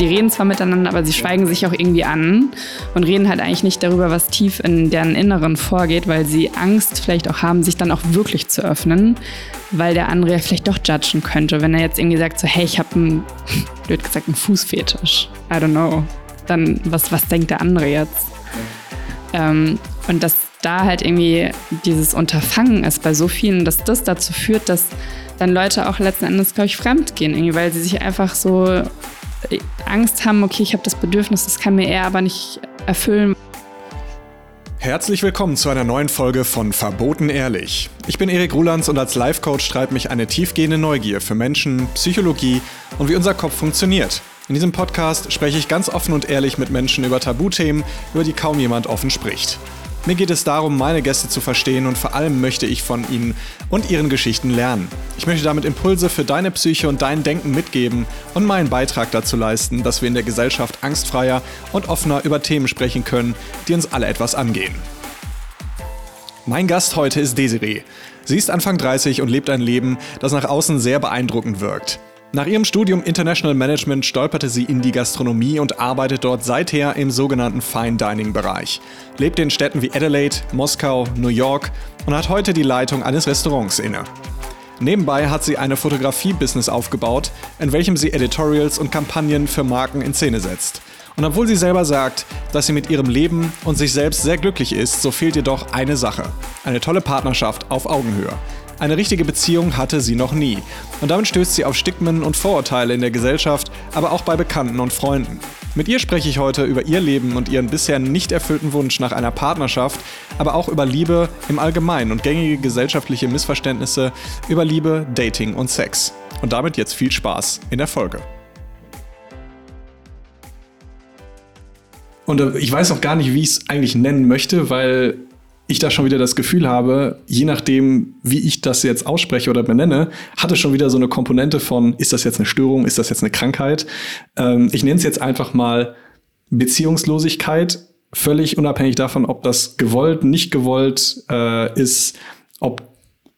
die reden zwar miteinander, aber sie schweigen sich auch irgendwie an und reden halt eigentlich nicht darüber, was tief in deren Inneren vorgeht, weil sie Angst vielleicht auch haben, sich dann auch wirklich zu öffnen, weil der andere ja vielleicht doch judgen könnte, wenn er jetzt irgendwie sagt so, hey, ich habe einen, blöd gesagt, einen Fußfetisch. I don't know. Dann, was, was denkt der andere jetzt? Ähm, und dass da halt irgendwie dieses Unterfangen ist bei so vielen, dass das dazu führt, dass dann Leute auch letzten Endes, glaube ich, fremd gehen, weil sie sich einfach so Angst haben, okay, ich habe das Bedürfnis, das kann mir er aber nicht erfüllen. Herzlich willkommen zu einer neuen Folge von Verboten Ehrlich. Ich bin Erik Rulands und als Life-Coach treibt mich eine tiefgehende Neugier für Menschen, Psychologie und wie unser Kopf funktioniert. In diesem Podcast spreche ich ganz offen und ehrlich mit Menschen über Tabuthemen, über die kaum jemand offen spricht. Mir geht es darum, meine Gäste zu verstehen und vor allem möchte ich von ihnen und ihren Geschichten lernen. Ich möchte damit Impulse für deine Psyche und dein Denken mitgeben und meinen Beitrag dazu leisten, dass wir in der Gesellschaft angstfreier und offener über Themen sprechen können, die uns alle etwas angehen. Mein Gast heute ist Desiree. Sie ist Anfang 30 und lebt ein Leben, das nach außen sehr beeindruckend wirkt. Nach ihrem Studium International Management stolperte sie in die Gastronomie und arbeitet dort seither im sogenannten Fine Dining Bereich. Lebt in Städten wie Adelaide, Moskau, New York und hat heute die Leitung eines Restaurants inne. Nebenbei hat sie eine Fotografie-Business aufgebaut, in welchem sie Editorials und Kampagnen für Marken in Szene setzt. Und obwohl sie selber sagt, dass sie mit ihrem Leben und sich selbst sehr glücklich ist, so fehlt ihr doch eine Sache. Eine tolle Partnerschaft auf Augenhöhe. Eine richtige Beziehung hatte sie noch nie. Und damit stößt sie auf Stigmen und Vorurteile in der Gesellschaft, aber auch bei Bekannten und Freunden. Mit ihr spreche ich heute über ihr Leben und ihren bisher nicht erfüllten Wunsch nach einer Partnerschaft, aber auch über Liebe im Allgemeinen und gängige gesellschaftliche Missverständnisse über Liebe, Dating und Sex. Und damit jetzt viel Spaß in der Folge. Und äh, ich weiß auch gar nicht, wie ich es eigentlich nennen möchte, weil ich da schon wieder das Gefühl habe, je nachdem, wie ich das jetzt ausspreche oder benenne, hat es schon wieder so eine Komponente von, ist das jetzt eine Störung, ist das jetzt eine Krankheit? Ähm, ich nenne es jetzt einfach mal Beziehungslosigkeit, völlig unabhängig davon, ob das gewollt, nicht gewollt äh, ist, ob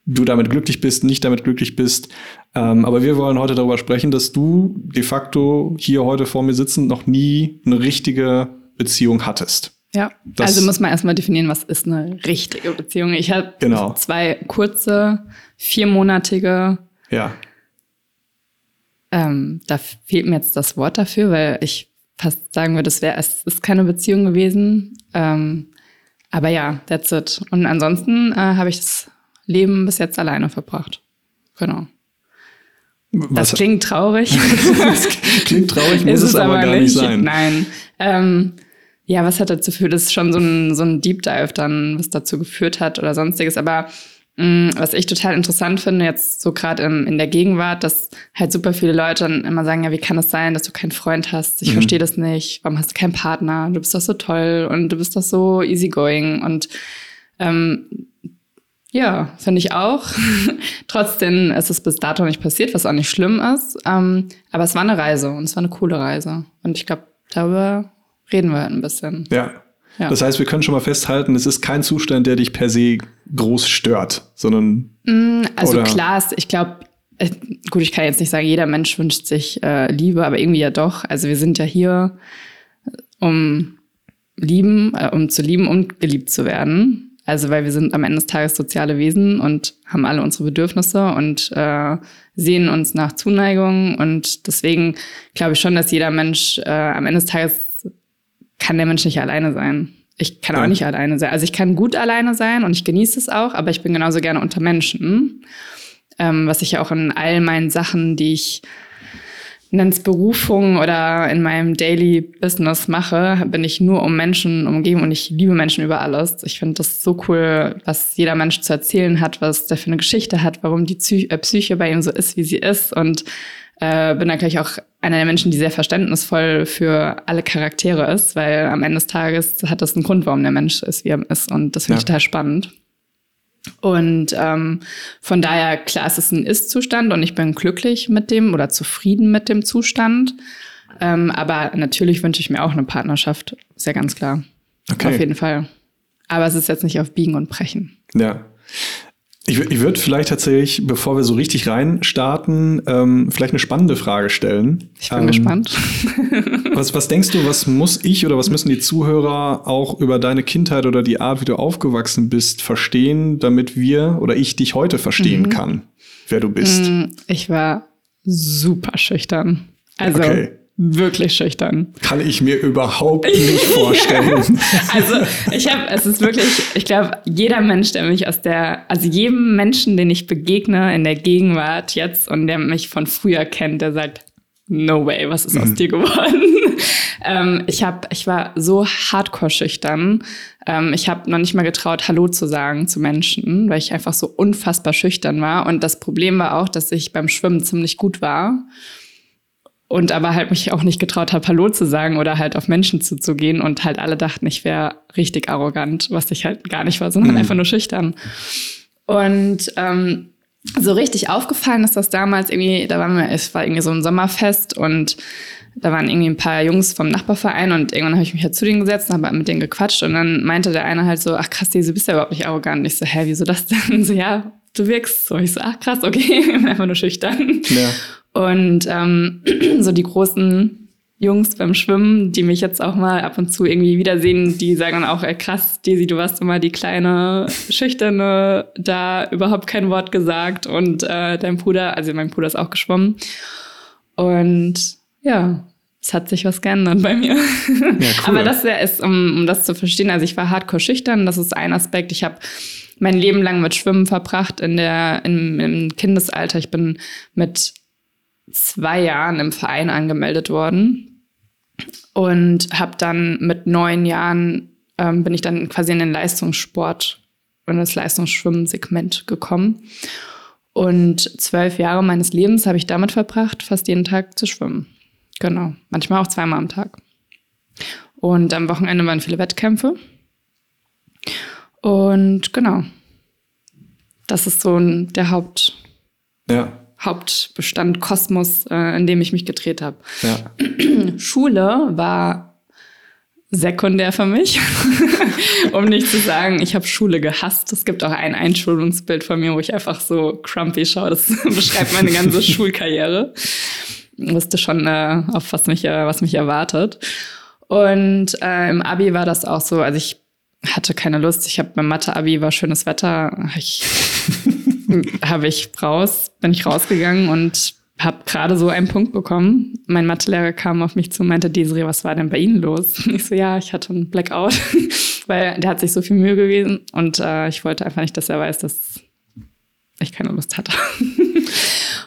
du damit glücklich bist, nicht damit glücklich bist. Ähm, aber wir wollen heute darüber sprechen, dass du de facto hier heute vor mir sitzend noch nie eine richtige Beziehung hattest. Ja, das also muss man erstmal definieren, was ist eine richtige Beziehung. Ich habe genau. zwei kurze, viermonatige. Ja. Ähm, da fehlt mir jetzt das Wort dafür, weil ich fast sagen würde, es wäre, es ist keine Beziehung gewesen. Ähm, aber ja, that's it. Und ansonsten äh, habe ich das Leben bis jetzt alleine verbracht. Genau. Was? Das klingt traurig. das klingt traurig, muss es, aber, aber gar nicht sein. Nein. Ähm, ja, was hat dazu geführt? Das ist schon so ein, so ein Deep Dive dann, was dazu geführt hat oder sonstiges. Aber mh, mm, was ich total interessant finde, jetzt so gerade in der Gegenwart, dass halt super viele Leute dann immer sagen, ja, wie kann es das sein, dass du keinen Freund hast? Ich mhm. verstehe das nicht. Warum hast du keinen Partner? Du bist doch so toll und du bist doch so easygoing. Und ähm, ja, finde ich auch. Trotzdem ist es bis dato nicht passiert, was auch nicht schlimm ist. Ähm, aber es war eine Reise und es war eine coole Reise. Und ich glaube, darüber reden wir ein bisschen. Ja. ja. Das heißt, wir können schon mal festhalten, es ist kein Zustand, der dich per se groß stört, sondern. Mm, also oder? klar, ich glaube, äh, gut, ich kann jetzt nicht sagen, jeder Mensch wünscht sich äh, Liebe, aber irgendwie ja doch. Also wir sind ja hier, um lieben, äh, um zu lieben und geliebt zu werden. Also weil wir sind am Ende des Tages soziale Wesen und haben alle unsere Bedürfnisse und äh, sehen uns nach Zuneigung. Und deswegen glaube ich schon, dass jeder Mensch äh, am Ende des Tages kann der Mensch nicht alleine sein. Ich kann auch nicht alleine sein. Also ich kann gut alleine sein und ich genieße es auch, aber ich bin genauso gerne unter Menschen. Ähm, was ich ja auch in all meinen Sachen, die ich nenne es Berufung oder in meinem Daily Business mache, bin ich nur um Menschen umgeben und ich liebe Menschen über alles. Ich finde das so cool, was jeder Mensch zu erzählen hat, was der für eine Geschichte hat, warum die äh, Psyche bei ihm so ist, wie sie ist und äh, bin da gleich auch einer der Menschen, die sehr verständnisvoll für alle Charaktere ist, weil am Ende des Tages hat das einen Grund, warum der Mensch ist, wie er ist. Und das finde ja. ich total spannend. Und ähm, von daher, klar, es ist ein Ist-Zustand und ich bin glücklich mit dem oder zufrieden mit dem Zustand. Ähm, aber natürlich wünsche ich mir auch eine Partnerschaft, ist ja ganz klar. Okay. Auf jeden Fall. Aber es ist jetzt nicht auf Biegen und Brechen. Ja. Ich, ich würde vielleicht tatsächlich, bevor wir so richtig rein starten, ähm, vielleicht eine spannende Frage stellen. Ich bin ähm, gespannt. was, was denkst du, was muss ich oder was müssen die Zuhörer auch über deine Kindheit oder die Art, wie du aufgewachsen bist, verstehen, damit wir oder ich dich heute verstehen mhm. kann, wer du bist? Mm, ich war super schüchtern. Also okay wirklich schüchtern. Kann ich mir überhaupt nicht vorstellen. also ich habe, es ist wirklich, ich glaube, jeder Mensch, der mich aus der, also jedem Menschen, den ich begegne in der Gegenwart jetzt und der mich von früher kennt, der sagt, no way, was ist mhm. aus dir geworden? ähm, ich habe, ich war so hardcore schüchtern. Ähm, ich habe noch nicht mal getraut, Hallo zu sagen zu Menschen, weil ich einfach so unfassbar schüchtern war. Und das Problem war auch, dass ich beim Schwimmen ziemlich gut war und aber halt mich auch nicht getraut habe, Hallo zu sagen oder halt auf Menschen zuzugehen und halt alle dachten, ich wäre richtig arrogant, was ich halt gar nicht war, sondern mhm. einfach nur schüchtern. Und ähm, so richtig aufgefallen ist das damals irgendwie, da waren wir, es war irgendwie so ein Sommerfest und da waren irgendwie ein paar Jungs vom Nachbarverein und irgendwann habe ich mich halt zu denen gesetzt und habe mit denen gequatscht und dann meinte der eine halt so, ach krass, du bist ja überhaupt nicht arrogant. Und ich so, hä, wieso das denn? Und so, ja, du wirkst so. Ich so, ach krass, okay, einfach nur schüchtern. Ja. Und ähm, so die großen Jungs beim Schwimmen, die mich jetzt auch mal ab und zu irgendwie wiedersehen, die sagen dann auch, ey krass, Daisy, du warst immer die kleine, schüchterne, da überhaupt kein Wort gesagt und äh, dein Bruder, also mein Bruder ist auch geschwommen. Und ja, es hat sich was geändert bei mir. Ja, cool. Aber das ist, um, um das zu verstehen, also ich war hardcore schüchtern, das ist ein Aspekt. Ich habe mein Leben lang mit Schwimmen verbracht in der, im, im Kindesalter. Ich bin mit zwei Jahren im Verein angemeldet worden und habe dann mit neun Jahren ähm, bin ich dann quasi in den Leistungssport und das Leistungsschwimmen-Segment gekommen. Und zwölf Jahre meines Lebens habe ich damit verbracht, fast jeden Tag zu schwimmen. Genau, manchmal auch zweimal am Tag. Und am Wochenende waren viele Wettkämpfe. Und genau, das ist so der Haupt, ja. Hauptbestand Kosmos, äh, in dem ich mich gedreht habe. Ja. Schule war sekundär für mich, um nicht zu sagen, ich habe Schule gehasst. Es gibt auch ein Einschulungsbild von mir, wo ich einfach so crumpy schaue. Das beschreibt meine ganze Schulkarriere. Ich wusste schon, äh, auf was mich, äh, was mich erwartet. Und äh, im Abi war das auch so, also ich hatte keine Lust. Ich habe beim Mathe-Abi war schönes Wetter. Ich habe ich raus, bin ich rausgegangen und habe gerade so einen Punkt bekommen. Mein Mathelehrer kam auf mich zu und meinte, Desiree, was war denn bei Ihnen los? Ich so, ja, ich hatte einen Blackout, weil der hat sich so viel Mühe gewesen und äh, ich wollte einfach nicht, dass er weiß, dass ich keine Lust hatte.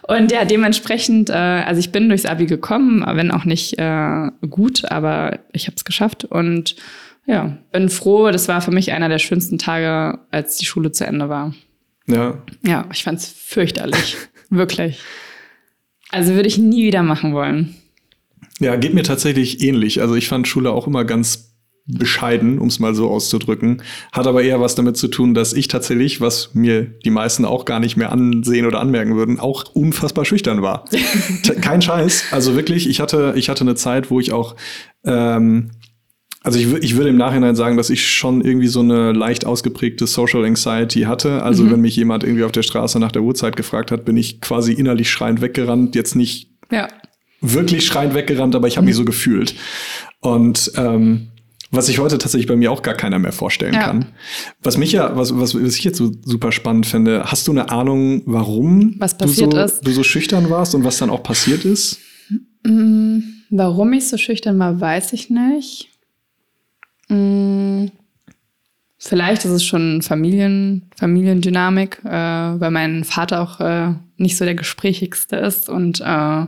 und ja, dementsprechend, äh, also ich bin durchs Abi gekommen, wenn auch nicht äh, gut, aber ich habe es geschafft und ja, bin froh. Das war für mich einer der schönsten Tage, als die Schule zu Ende war. Ja. Ja, ich fand es fürchterlich. Wirklich. Also würde ich nie wieder machen wollen. Ja, geht mir tatsächlich ähnlich. Also ich fand Schule auch immer ganz bescheiden, um es mal so auszudrücken. Hat aber eher was damit zu tun, dass ich tatsächlich, was mir die meisten auch gar nicht mehr ansehen oder anmerken würden, auch unfassbar schüchtern war. Kein Scheiß. Also wirklich, ich hatte, ich hatte eine Zeit, wo ich auch ähm, also ich, ich würde im Nachhinein sagen, dass ich schon irgendwie so eine leicht ausgeprägte Social Anxiety hatte. Also mhm. wenn mich jemand irgendwie auf der Straße nach der Uhrzeit gefragt hat, bin ich quasi innerlich schreiend weggerannt. Jetzt nicht ja. wirklich schreiend weggerannt, aber ich habe mhm. mich so gefühlt. Und ähm, was ich heute tatsächlich bei mir auch gar keiner mehr vorstellen ja. kann. Was mich ja, was, was, was ich jetzt so super spannend finde, hast du eine Ahnung, warum du, so, du so schüchtern warst und was dann auch passiert ist? Mm, warum ich so schüchtern war, weiß ich nicht. Mm, vielleicht ist es schon Familien, Familiendynamik, äh, weil mein Vater auch äh, nicht so der gesprächigste ist und äh,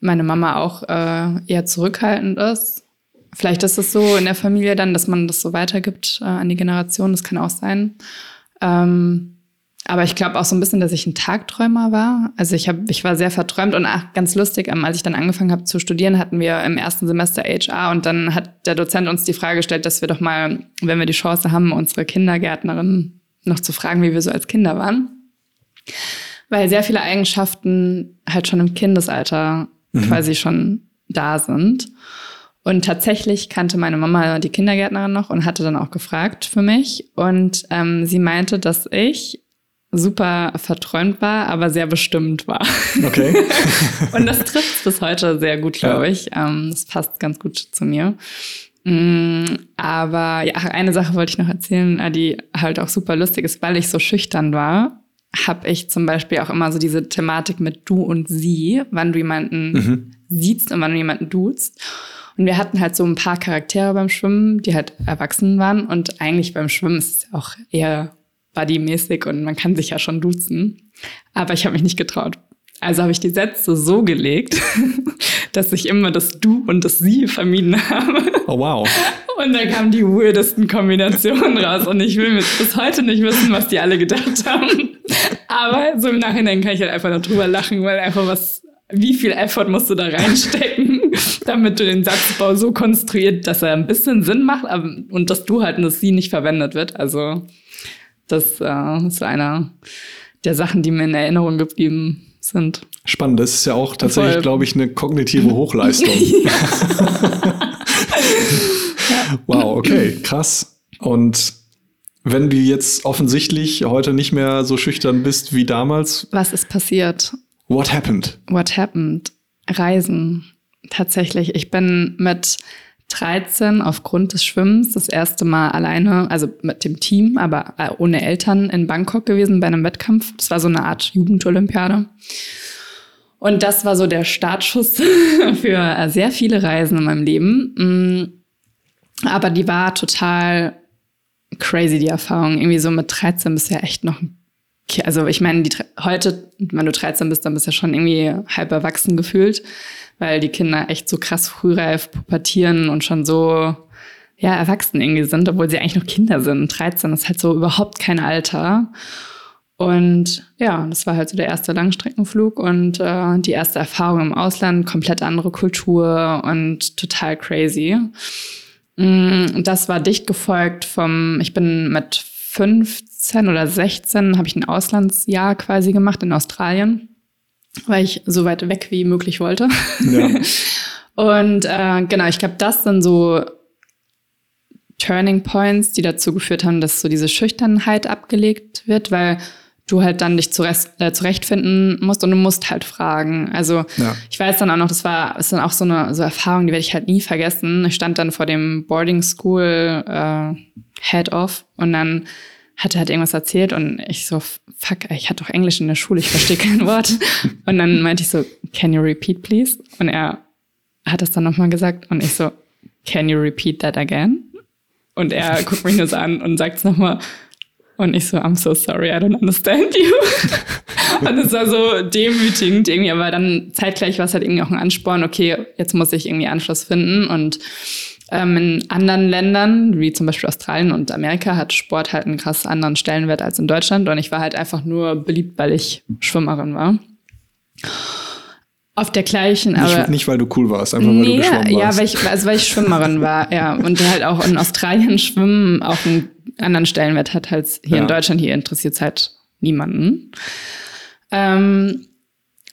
meine Mama auch äh, eher zurückhaltend ist. Vielleicht ist es so in der Familie dann, dass man das so weitergibt äh, an die Generation. Das kann auch sein. Ähm, aber ich glaube auch so ein bisschen, dass ich ein Tagträumer war. Also ich, hab, ich war sehr verträumt und ach, ganz lustig, ähm, als ich dann angefangen habe zu studieren, hatten wir im ersten Semester HR und dann hat der Dozent uns die Frage gestellt, dass wir doch mal, wenn wir die Chance haben, unsere Kindergärtnerin noch zu fragen, wie wir so als Kinder waren. Weil sehr viele Eigenschaften halt schon im Kindesalter mhm. quasi schon da sind. Und tatsächlich kannte meine Mama die Kindergärtnerin noch und hatte dann auch gefragt für mich. Und ähm, sie meinte, dass ich super verträumt war, aber sehr bestimmt war. Okay. und das trifft bis heute sehr gut, glaube ja. ich. Ähm, das passt ganz gut zu mir. Mm, aber ja, eine Sache wollte ich noch erzählen, äh, die halt auch super lustig ist, weil ich so schüchtern war, habe ich zum Beispiel auch immer so diese Thematik mit du und sie, wann du jemanden mhm. siehst und wann du jemanden duzt. Und wir hatten halt so ein paar Charaktere beim Schwimmen, die halt erwachsen waren. Und eigentlich beim Schwimmen ist es auch eher buddymäßig und man kann sich ja schon duzen. Aber ich habe mich nicht getraut. Also habe ich die Sätze so gelegt, dass ich immer das Du und das Sie vermieden habe. Oh wow. Und da kamen die weirdesten Kombinationen raus. Und ich will bis heute nicht wissen, was die alle gedacht haben. Aber so im Nachhinein kann ich halt einfach nur drüber lachen, weil einfach was, wie viel Effort musst du da reinstecken, damit du den Satzbau so konstruiert, dass er ein bisschen Sinn macht und dass du halt das Sie nicht verwendet wird. Also das äh, ist einer der Sachen, die mir in Erinnerung geblieben sind. Spannend, das ist ja auch tatsächlich, glaube ich, eine kognitive Hochleistung. wow, okay, krass. Und wenn du jetzt offensichtlich heute nicht mehr so schüchtern bist wie damals. Was ist passiert? What happened? What happened? Reisen. Tatsächlich. Ich bin mit 13 aufgrund des Schwimmens das erste Mal alleine, also mit dem Team, aber äh, ohne Eltern in Bangkok gewesen bei einem Wettkampf. Das war so eine Art Jugendolympiade. Und das war so der Startschuss für äh, sehr viele Reisen in meinem Leben. Mm, aber die war total crazy, die Erfahrung. Irgendwie so mit 13 bist du ja echt noch also ich meine, die, heute, wenn du 13 bist, dann bist du ja schon irgendwie halb erwachsen gefühlt weil die Kinder echt so krass frühreif pubertieren und schon so ja, erwachsen irgendwie sind, obwohl sie eigentlich noch Kinder sind. 13 ist halt so überhaupt kein Alter. Und ja, das war halt so der erste Langstreckenflug und äh, die erste Erfahrung im Ausland, komplett andere Kultur und total crazy. Mm, das war dicht gefolgt vom, ich bin mit 15 oder 16, habe ich ein Auslandsjahr quasi gemacht in Australien weil ich so weit weg wie möglich wollte. Ja. Und äh, genau, ich glaube, das sind so Turning Points, die dazu geführt haben, dass so diese Schüchternheit abgelegt wird, weil du halt dann dich zurecht, äh, zurechtfinden musst und du musst halt fragen. Also ja. ich weiß dann auch noch, das war ist dann auch so eine so Erfahrung, die werde ich halt nie vergessen. Ich stand dann vor dem Boarding School äh, Head Off und dann hat er halt irgendwas erzählt und ich so, fuck, ich hatte doch Englisch in der Schule, ich verstehe kein Wort. Und dann meinte ich so, can you repeat please? Und er hat das dann nochmal gesagt und ich so, can you repeat that again? Und er guckt mich nur so an und sagt es nochmal. Und ich so, I'm so sorry, I don't understand you. und es war so demütigend irgendwie, aber dann zeitgleich war es halt irgendwie auch ein Ansporn, okay, jetzt muss ich irgendwie Anschluss finden und ähm, in anderen Ländern, wie zum Beispiel Australien und Amerika, hat Sport halt einen krass anderen Stellenwert als in Deutschland. Und ich war halt einfach nur beliebt, weil ich Schwimmerin war. Auf der gleichen, nicht, aber. Nicht, weil du cool warst, einfach nee, weil du geschwommen warst. Ja, weil ich, also weil ich Schwimmerin war, ja. Und halt auch in Australien Schwimmen auch einen anderen Stellenwert hat als hier ja. in Deutschland. Hier interessiert es halt niemanden. Ähm,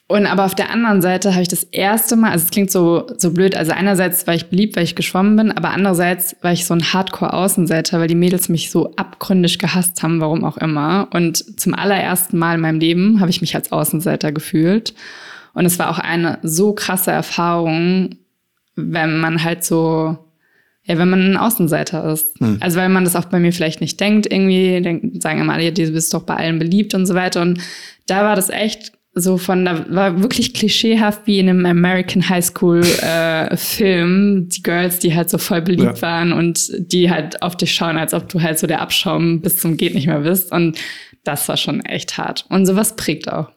und aber auf der anderen Seite habe ich das erste Mal, also es klingt so, so blöd, also einerseits war ich beliebt, weil ich geschwommen bin, aber andererseits war ich so ein Hardcore-Außenseiter, weil die Mädels mich so abgründig gehasst haben, warum auch immer. Und zum allerersten Mal in meinem Leben habe ich mich als Außenseiter gefühlt. Und es war auch eine so krasse Erfahrung, wenn man halt so, ja, wenn man ein Außenseiter ist. Hm. Also weil man das auch bei mir vielleicht nicht denkt, irgendwie, denken, sagen immer, ja, du bist doch bei allen beliebt und so weiter. Und da war das echt so von, da war wirklich klischeehaft wie in einem American High School äh, Film, die Girls, die halt so voll beliebt ja. waren und die halt auf dich schauen, als ob du halt so der Abschaum bis zum geht nicht mehr bist. Und das war schon echt hart. Und sowas prägt auch.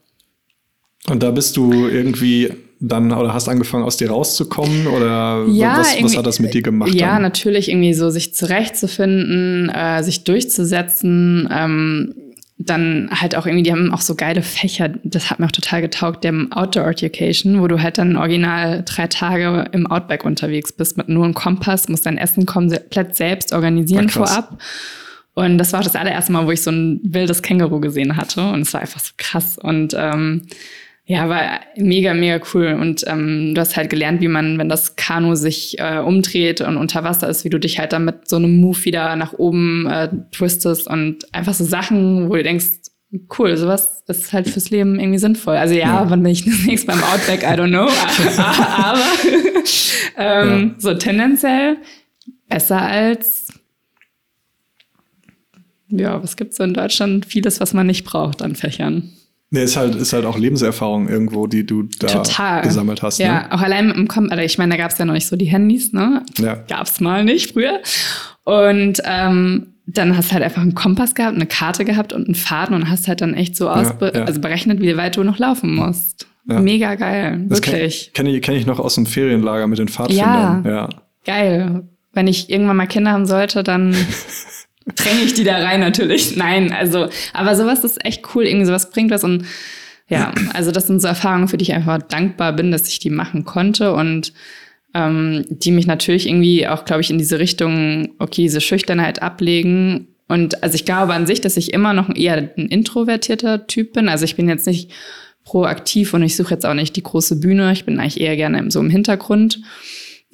Und da bist du irgendwie dann oder hast angefangen aus dir rauszukommen oder ja, was, was hat das mit dir gemacht? Ja, dann? natürlich irgendwie so sich zurechtzufinden, äh, sich durchzusetzen. Ähm, dann halt auch irgendwie, die haben auch so geile Fächer, das hat mir auch total getaugt, dem Outdoor Education, wo du halt dann original drei Tage im Outback unterwegs bist mit nur einem Kompass, musst dein Essen komplett selbst organisieren vorab. Und das war auch das allererste Mal, wo ich so ein wildes Känguru gesehen hatte. Und es war einfach so krass. Und ähm, ja, war mega, mega cool. Und ähm, du hast halt gelernt, wie man, wenn das Kanu sich äh, umdreht und unter Wasser ist, wie du dich halt dann mit so einem Move wieder nach oben äh, twistest und einfach so Sachen, wo du denkst, cool, sowas ist halt fürs Leben irgendwie sinnvoll. Also ja, ja. wann bin ich demnächst beim Outback, I don't know. aber ähm, ja. so tendenziell besser als ja, was gibt's so in Deutschland? Vieles, was man nicht braucht an Fächern. Nee, ist halt, ist halt auch Lebenserfahrung irgendwo, die du da Total. gesammelt hast. Ja, ne? auch allein im Kom also ich meine, da gab es ja noch nicht so die Handys, ne? Ja. Gab's mal nicht früher. Und ähm, dann hast du halt einfach einen Kompass gehabt, eine Karte gehabt und einen Faden und hast halt dann echt so ja, ja. also berechnet, wie weit du noch laufen musst. Ja. Mega geil, das wirklich. Kenne kenn ich, kenn ich noch aus dem Ferienlager mit den Pfadfindern. Ja, ja, geil. Wenn ich irgendwann mal Kinder haben sollte, dann dränge ich die da rein natürlich. Nein, also, aber sowas ist echt cool, irgendwie sowas bringt was und ja, also das sind so Erfahrungen, für die ich einfach dankbar bin, dass ich die machen konnte und ähm, die mich natürlich irgendwie auch, glaube ich, in diese Richtung, okay, diese Schüchternheit ablegen. Und also ich glaube an sich, dass ich immer noch eher ein introvertierter Typ bin. Also ich bin jetzt nicht proaktiv und ich suche jetzt auch nicht die große Bühne. Ich bin eigentlich eher gerne so im Hintergrund.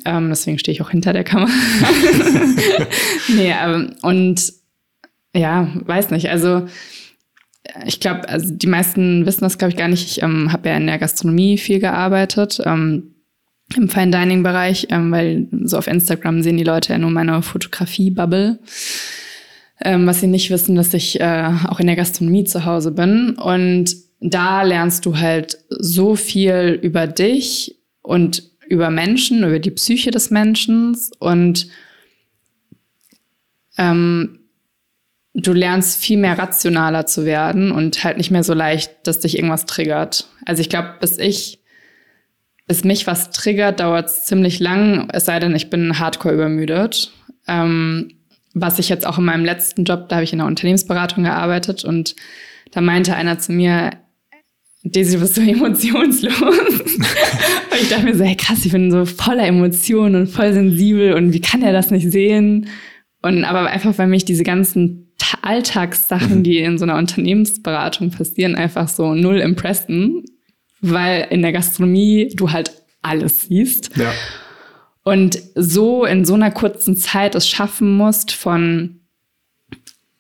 Ähm, deswegen stehe ich auch hinter der Kamera. nee, ähm, und ja, weiß nicht. Also ich glaube, also die meisten wissen das, glaube ich, gar nicht. Ich ähm, habe ja in der Gastronomie viel gearbeitet, ähm, im Fine Dining Bereich, ähm, weil so auf Instagram sehen die Leute ja nur meine Fotografie-Bubble. Ähm, was sie nicht wissen, dass ich äh, auch in der Gastronomie zu Hause bin. Und da lernst du halt so viel über dich und über Menschen, über die Psyche des Menschen und ähm, du lernst viel mehr rationaler zu werden und halt nicht mehr so leicht, dass dich irgendwas triggert. Also ich glaube, bis ich, bis mich was triggert, dauert es ziemlich lang, es sei denn, ich bin hardcore übermüdet. Ähm, was ich jetzt auch in meinem letzten Job, da habe ich in der Unternehmensberatung gearbeitet und da meinte einer zu mir, Daisy, du bist so emotionslos. und ich dachte mir so, hey krass, ich bin so voller Emotionen und voll sensibel und wie kann er das nicht sehen? Und aber einfach, weil mich diese ganzen Alltagssachen, mhm. die in so einer Unternehmensberatung passieren, einfach so null impressen, weil in der Gastronomie du halt alles siehst. Ja. Und so in so einer kurzen Zeit es schaffen musst von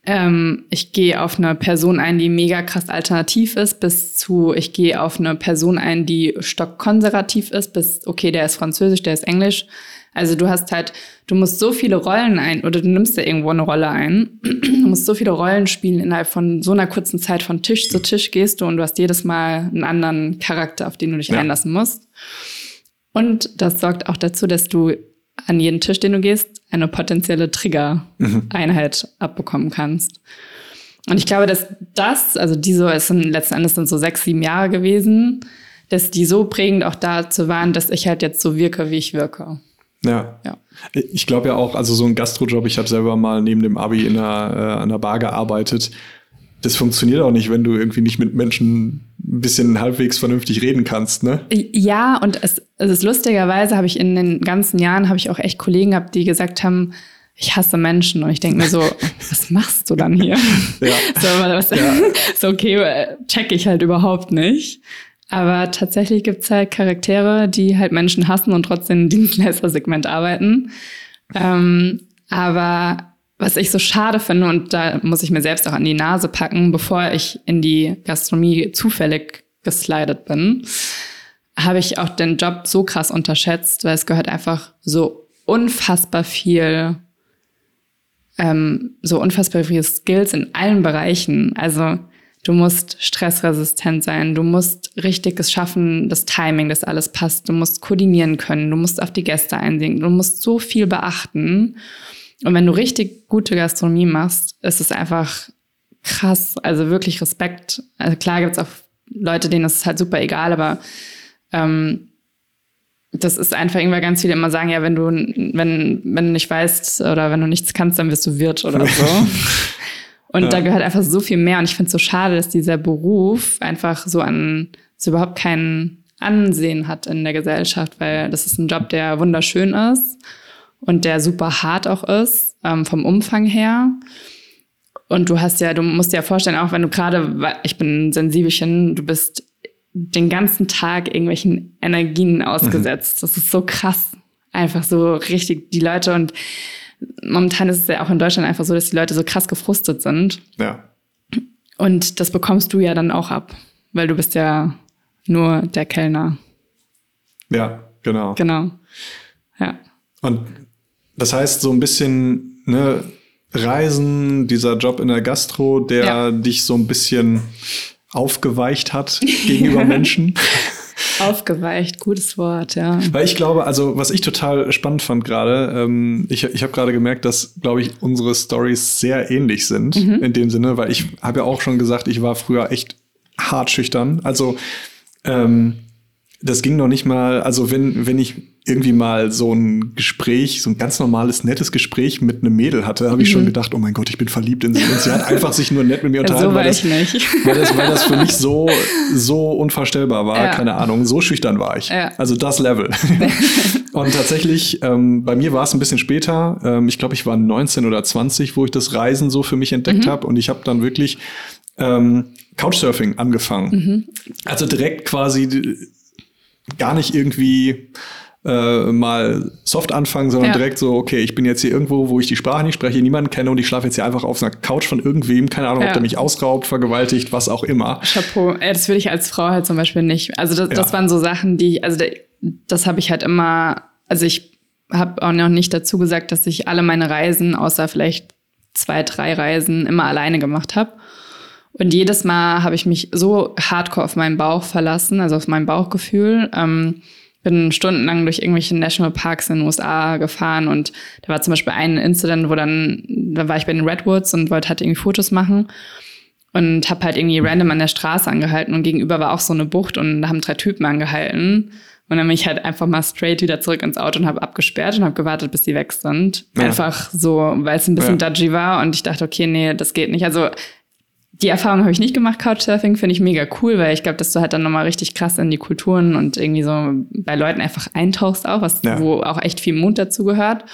ähm, ich gehe auf eine Person ein, die mega krass alternativ ist, bis zu ich gehe auf eine Person ein, die stockkonservativ ist, bis okay, der ist französisch, der ist englisch. Also du hast halt, du musst so viele Rollen ein, oder du nimmst ja irgendwo eine Rolle ein. Du musst so viele Rollen spielen innerhalb von so einer kurzen Zeit von Tisch zu Tisch gehst du und du hast jedes Mal einen anderen Charakter, auf den du dich ja. einlassen musst. Und das sorgt auch dazu, dass du an jeden Tisch, den du gehst, eine potenzielle Trigger-Einheit mhm. abbekommen kannst. Und ich glaube, dass das, also die so, es sind letzten Endes sind so sechs, sieben Jahre gewesen, dass die so prägend auch dazu waren, dass ich halt jetzt so wirke, wie ich wirke. Ja. ja. Ich glaube ja auch, also so ein Gastrojob, ich habe selber mal neben dem Abi in einer, äh, an einer Bar gearbeitet. Das funktioniert auch nicht, wenn du irgendwie nicht mit Menschen ein bisschen halbwegs vernünftig reden kannst, ne? Ja, und es, es ist lustigerweise, habe ich in den ganzen Jahren, habe ich auch echt Kollegen gehabt, die gesagt haben, ich hasse Menschen. Und ich denke mir so, was machst du dann hier? Ja. So, was, ja. so okay, check ich halt überhaupt nicht. Aber tatsächlich gibt's halt Charaktere, die halt Menschen hassen und trotzdem im Dienstleistersegment arbeiten. Ähm, aber was ich so schade finde, und da muss ich mir selbst auch an die Nase packen, bevor ich in die Gastronomie zufällig geslidet bin, habe ich auch den Job so krass unterschätzt, weil es gehört einfach so unfassbar viel, ähm, so unfassbar viele Skills in allen Bereichen. Also du musst stressresistent sein, du musst richtig es schaffen, das Timing, dass alles passt, du musst koordinieren können, du musst auf die Gäste einsehen, du musst so viel beachten. Und wenn du richtig gute Gastronomie machst, ist es einfach krass. Also wirklich Respekt. Also klar gibt es auch Leute, denen ist es halt super egal, aber ähm, das ist einfach irgendwann ganz viele immer sagen, ja, wenn du, wenn, wenn du nicht weißt oder wenn du nichts kannst, dann wirst du Wirt oder so. Und ja. da gehört einfach so viel mehr. Und ich finde es so schade, dass dieser Beruf einfach so an, so überhaupt kein Ansehen hat in der Gesellschaft, weil das ist ein Job, der wunderschön ist und der super hart auch ist, ähm, vom Umfang her. Und du hast ja, du musst dir ja vorstellen, auch wenn du gerade, ich bin Sensibelchen, du bist den ganzen Tag irgendwelchen Energien ausgesetzt. Mhm. Das ist so krass. Einfach so richtig die Leute und momentan ist es ja auch in Deutschland einfach so, dass die Leute so krass gefrustet sind. Ja. Und das bekommst du ja dann auch ab, weil du bist ja nur der Kellner. Ja, genau. Genau. Ja. Und das heißt, so ein bisschen, ne, Reisen, dieser Job in der Gastro, der ja. dich so ein bisschen aufgeweicht hat gegenüber Menschen. Aufgeweicht, gutes Wort, ja. Weil ich glaube, also was ich total spannend fand gerade, ähm, ich, ich habe gerade gemerkt, dass, glaube ich, unsere Stories sehr ähnlich sind mhm. in dem Sinne, weil ich habe ja auch schon gesagt, ich war früher echt hart schüchtern. Also ähm, das ging noch nicht mal, also wenn, wenn ich irgendwie mal so ein Gespräch, so ein ganz normales, nettes Gespräch mit einem Mädel hatte, habe ich mhm. schon gedacht, oh mein Gott, ich bin verliebt in sie. Und sie hat einfach sich nur nett mit mir unterhalten, so weil, das, weil, das, weil das für mich so, so unvorstellbar war. Ja. Keine Ahnung, so schüchtern war ich. Ja. Also das Level. Und tatsächlich, ähm, bei mir war es ein bisschen später. Ähm, ich glaube, ich war 19 oder 20, wo ich das Reisen so für mich entdeckt mhm. habe. Und ich habe dann wirklich ähm, Couchsurfing angefangen. Mhm. Also direkt quasi gar nicht irgendwie äh, mal soft anfangen, sondern ja. direkt so, okay, ich bin jetzt hier irgendwo, wo ich die Sprache nicht spreche, niemanden kenne und ich schlafe jetzt hier einfach auf einer Couch von irgendwem, keine Ahnung, ja. ob der mich ausraubt, vergewaltigt, was auch immer. Chapeau. Das würde ich als Frau halt zum Beispiel nicht. Also das, ja. das waren so Sachen, die, also das habe ich halt immer, also ich habe auch noch nicht dazu gesagt, dass ich alle meine Reisen, außer vielleicht zwei, drei Reisen, immer alleine gemacht habe. Und jedes Mal habe ich mich so hardcore auf meinen Bauch verlassen, also auf mein Bauchgefühl. Ähm, bin stundenlang durch irgendwelche Nationalparks in den USA gefahren und da war zum Beispiel ein Incident, wo dann, da war ich bei den Redwoods und wollte halt irgendwie Fotos machen und habe halt irgendwie random an der Straße angehalten und gegenüber war auch so eine Bucht und da haben drei Typen angehalten und dann bin ich halt einfach mal straight wieder zurück ins Auto und habe abgesperrt und habe gewartet, bis die weg sind. Ja. Einfach so, weil es ein bisschen ja. dodgy war und ich dachte, okay, nee, das geht nicht. Also die Erfahrung habe ich nicht gemacht, Couchsurfing, finde ich mega cool, weil ich glaube, dass du halt dann nochmal richtig krass in die Kulturen und irgendwie so bei Leuten einfach eintauchst auch, was, ja. wo auch echt viel Mut dazu gehört.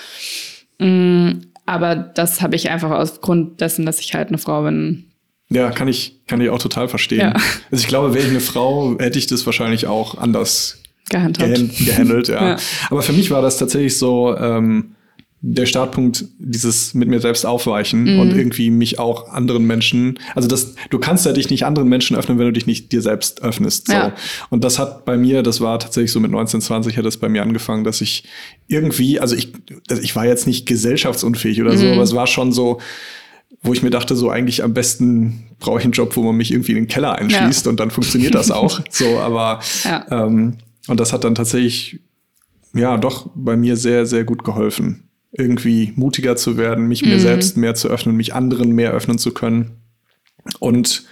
Mm, aber das habe ich einfach aufgrund dessen, dass ich halt eine Frau bin. Ja, kann ich, kann ich auch total verstehen. Ja. Also ich glaube, wäre ich eine Frau, hätte ich das wahrscheinlich auch anders gehandelt. gehandelt ja. ja. Aber für mich war das tatsächlich so, ähm, der Startpunkt dieses mit mir selbst aufweichen mhm. und irgendwie mich auch anderen Menschen, also das, du kannst ja dich nicht anderen Menschen öffnen, wenn du dich nicht dir selbst öffnest. So. Ja. Und das hat bei mir, das war tatsächlich so mit 19, 20 hat das bei mir angefangen, dass ich irgendwie, also ich, also ich war jetzt nicht gesellschaftsunfähig oder mhm. so, aber es war schon so, wo ich mir dachte, so eigentlich am besten brauche ich einen Job, wo man mich irgendwie in den Keller einschließt ja. und dann funktioniert das auch. so, aber ja. ähm, und das hat dann tatsächlich ja doch bei mir sehr, sehr gut geholfen irgendwie mutiger zu werden, mich mir mhm. selbst mehr zu öffnen, mich anderen mehr öffnen zu können. Und